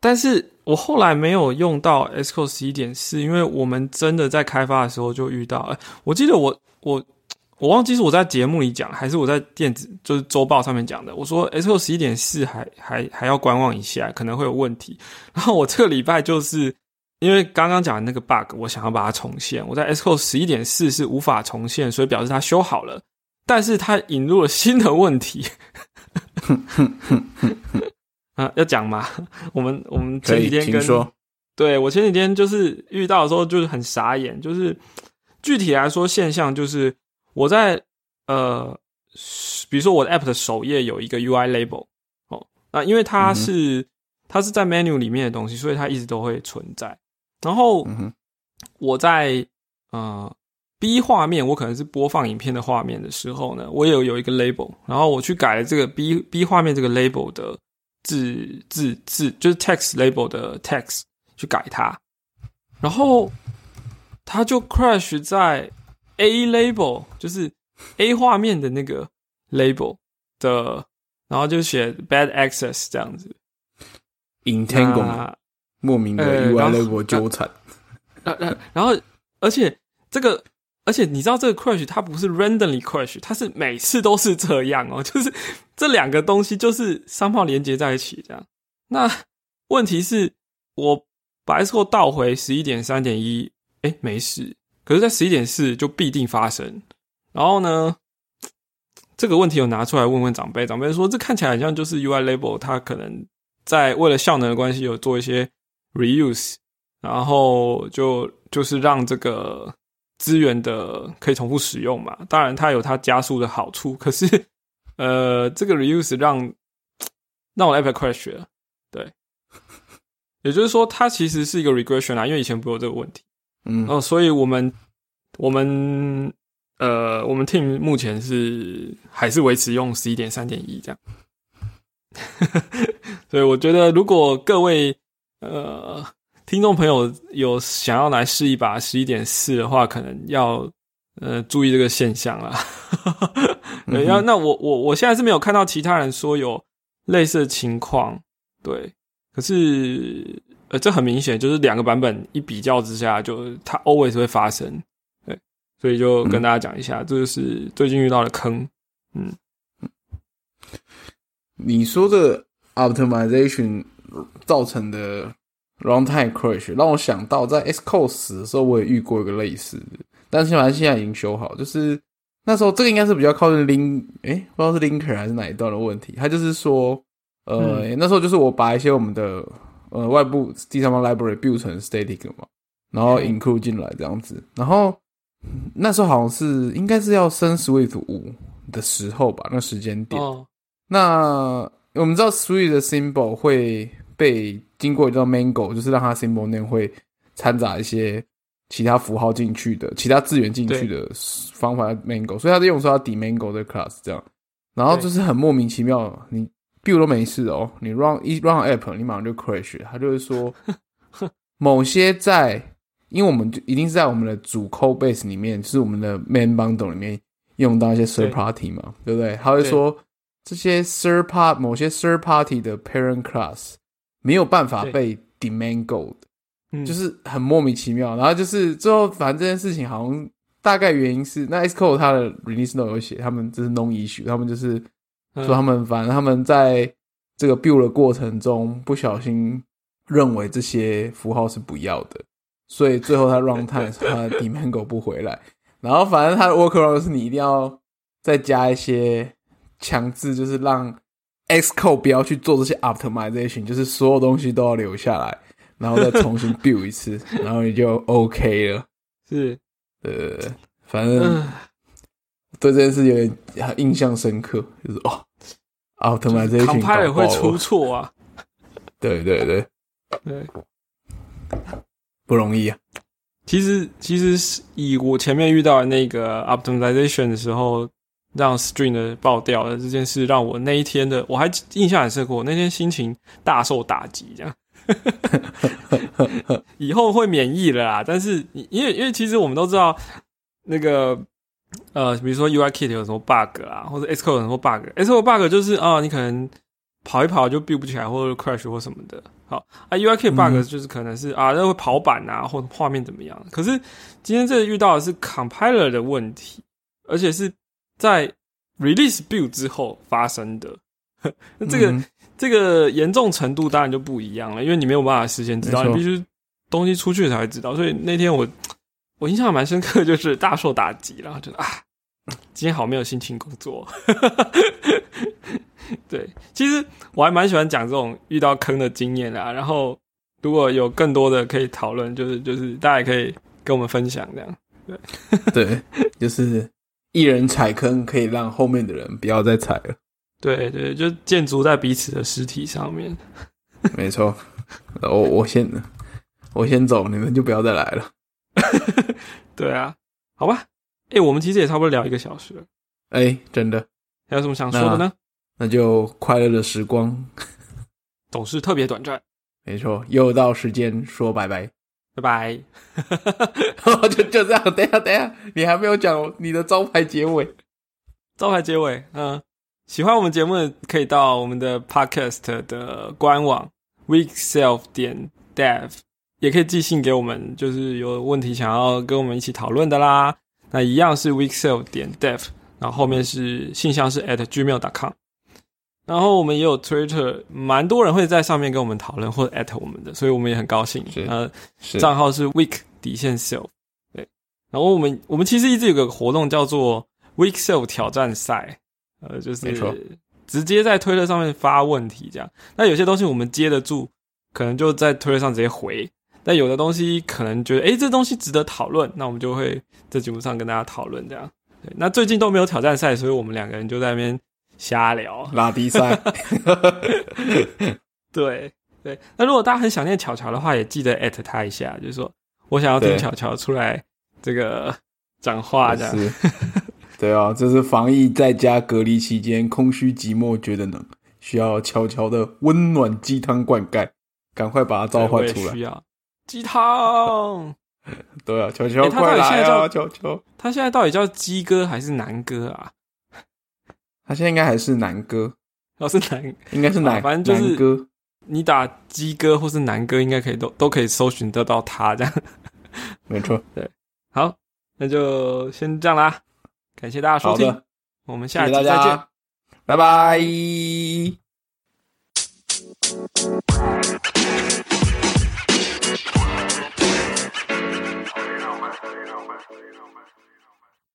但是我后来没有用到 Xcode 十一点四，因为我们真的在开发的时候就遇到。呃我记得我我我忘记是我在节目里讲，还是我在电子就是周报上面讲的。我说 Xcode 十一点四还还还要观望一下，可能会有问题。然后我这个礼拜就是因为刚刚讲的那个 bug，我想要把它重现。我在 Xcode 十一点四是无法重现，所以表示它修好了，但是它引入了新的问题。啊，要讲吗？我 们我们，前几天跟请说。对我前几天就是遇到的时候，就是很傻眼。就是具体来说，现象就是我在呃，比如说我的 app 的首页有一个 UI label 哦，那因为它是、它是在 menu 里面的东西，所以它一直都会存在。然后我在呃 B 画面，我可能是播放影片的画面的时候呢，我有有一个 label，然后我去改了这个 B B 画面这个 label 的字字字，就是 text label 的 text 去改它，然后它就 crash 在 A label，就是 A 画面的那个 label 的，然后就写 bad access 这样子。entangle 那莫名的呃 UI label 纠缠。然然然后，而且这个，而且你知道这个 crash 它不是 randomly crash，它是每次都是这样哦，就是这两个东西就是三号连接在一起这样。那问题是我把 S code 倒回十一点三点一，哎，没事，可是，在十一点四就必定发生。然后呢，这个问题有拿出来问问长辈，长辈说这看起来很像就是 UI label，它可能在为了效能的关系有做一些 reuse。然后就就是让这个资源的可以重复使用嘛。当然，它有它加速的好处，可是呃，这个 reuse 让让我 app crash 了。对，也就是说，它其实是一个 regression 啊，因为以前不有这个问题。嗯哦，所以我们我们呃，我们 team 目前是还是维持用十一点三点一这样。所以我觉得，如果各位呃听众朋友有想要来试一把十一点四的话，可能要呃注意这个现象啦。对，要那我我我现在是没有看到其他人说有类似的情况，对。可是呃，这很明显就是两个版本一比较之下，就它 always 会发生，对。所以就跟大家讲一下，这就是最近遇到的坑，嗯。你说的 optimization 造成的 runtime crash 让我想到在 Xcode 死的时候，我也遇过一个类似的，但是反正现在已经修好。就是那时候这个应该是比较靠近 link，哎，不知道是 linker 还是哪一段的问题。他就是说，呃，那时候就是我把一些我们的呃外部第三方 library build 成 static 嘛，然后 include 进来这样子。然后那时候好像是应该是要升 Swift 五的时候吧，那时间点。那我们知道，Swift 的 symbol 会被经过一道 Mango，就是让它 symbol 内会掺杂一些其他符号进去的、其他资源进去的方法 Mango，所以他在用说要抵 Mango 的 class 这样，然后就是很莫名其妙，你 build 都没事哦，你 run 一 run app，你马上就 crash，他就是说某些在，因为我们就一定是在我们的主 code base 里面，就是我们的 main bundle 里面用到一些 third party 嘛，对不对？他会说。这些 third part 某些 third party 的 parent class 没有办法被 demand gold，就是很莫名其妙。然后就是最后，反正这件事情好像大概原因是，那 Xcode 它的 release note 有写，他们这是 non issue，他们就是说他们反正他们在这个 build 的过程中不小心认为这些符号是不要的，所以最后他 runtime 他 demand gold 不回来。然后反正他的 workaround 是你一定要再加一些。强制就是让 Xcode 不要去做这些 optimization，就是所有东西都要留下来，然后再重新 build 一次，然后你就 OK 了。是，呃，反正 对这件事有点印象深刻，就是哦，optimization compiler 会出错啊。对对对对，不容易啊。其实其实是以我前面遇到的那个 optimization 的时候。让 string 的爆掉的这件事，让我那一天的我还印象很深刻。我那天心情大受打击，这样 以后会免疫了啦。但是因为因为其实我们都知道那个呃，比如说 UIKit 有什么 bug 啊，或者 Xcode 有什么 bug，Xcode bug 就是啊，你可能跑一跑就 build 不起来，或者 crash 或什么的。好啊，UIKit bug 就是可能是啊，那会跑板啊，或者画面怎么样。可是今天这遇到的是 compiler 的问题，而且是。在 release build 之后发生的，那这个这个严重程度当然就不一样了，因为你没有办法事先知道，你必须东西出去才会知道。所以那天我我印象蛮深刻，就是大受打击，然后觉得啊，今天好没有心情工作。对，其实我还蛮喜欢讲这种遇到坑的经验啊。然后如果有更多的可以讨论，就是就是大家也可以跟我们分享这样。对对，就是。一人踩坑，可以让后面的人不要再踩了。对对，就建筑在彼此的尸体上面。没错，我我先我先走，你们就不要再来了。对啊，好吧。哎，我们其实也差不多聊一个小时了。哎，真的，还有什么想说的呢？那就快乐的时光总是特别短暂。没错，又到时间说拜拜。拜拜，就就这样。等下等下，你还没有讲你的招牌结尾。招牌结尾，嗯，喜欢我们节目的可以到我们的 Podcast 的官网 weekself 点 dev，也可以寄信给我们，就是有问题想要跟我们一起讨论的啦。那一样是 weekself 点 dev，然后后面是信箱是 at gmail.com。然后我们也有 Twitter，蛮多人会在上面跟我们讨论或者 at 我们的，所以我们也很高兴。呃，账号是 week 底线 self，对。然后我们我们其实一直有个活动叫做 week self 挑战赛，呃，就是直接在推特上面发问题这样。那有些东西我们接得住，可能就在推特上直接回；但有的东西可能觉得，哎，这东西值得讨论，那我们就会在节目上跟大家讨论这样。对，那最近都没有挑战赛，所以我们两个人就在那边。瞎聊拉低赛，对对。那如果大家很想念巧巧的话，也记得艾特他一下，就是说我想要听巧巧出来这个讲话这样。是，对啊，这是防疫在家隔离期间，空虚寂寞觉得冷，需要悄悄的温暖鸡汤灌溉，赶快把它召唤出来需。要鸡汤。对啊，球球欸他快来到底现在叫啊，悄悄。他现在到底叫鸡哥还是南哥啊？他现在应该还是男哥，要是南，应该是男，啊反正就是男歌。你打鸡哥或是南哥，应该可以都都可以搜寻得到他这样。没错。对好，那就先这样啦，感谢大家收听，我们下期再见。家，拜拜。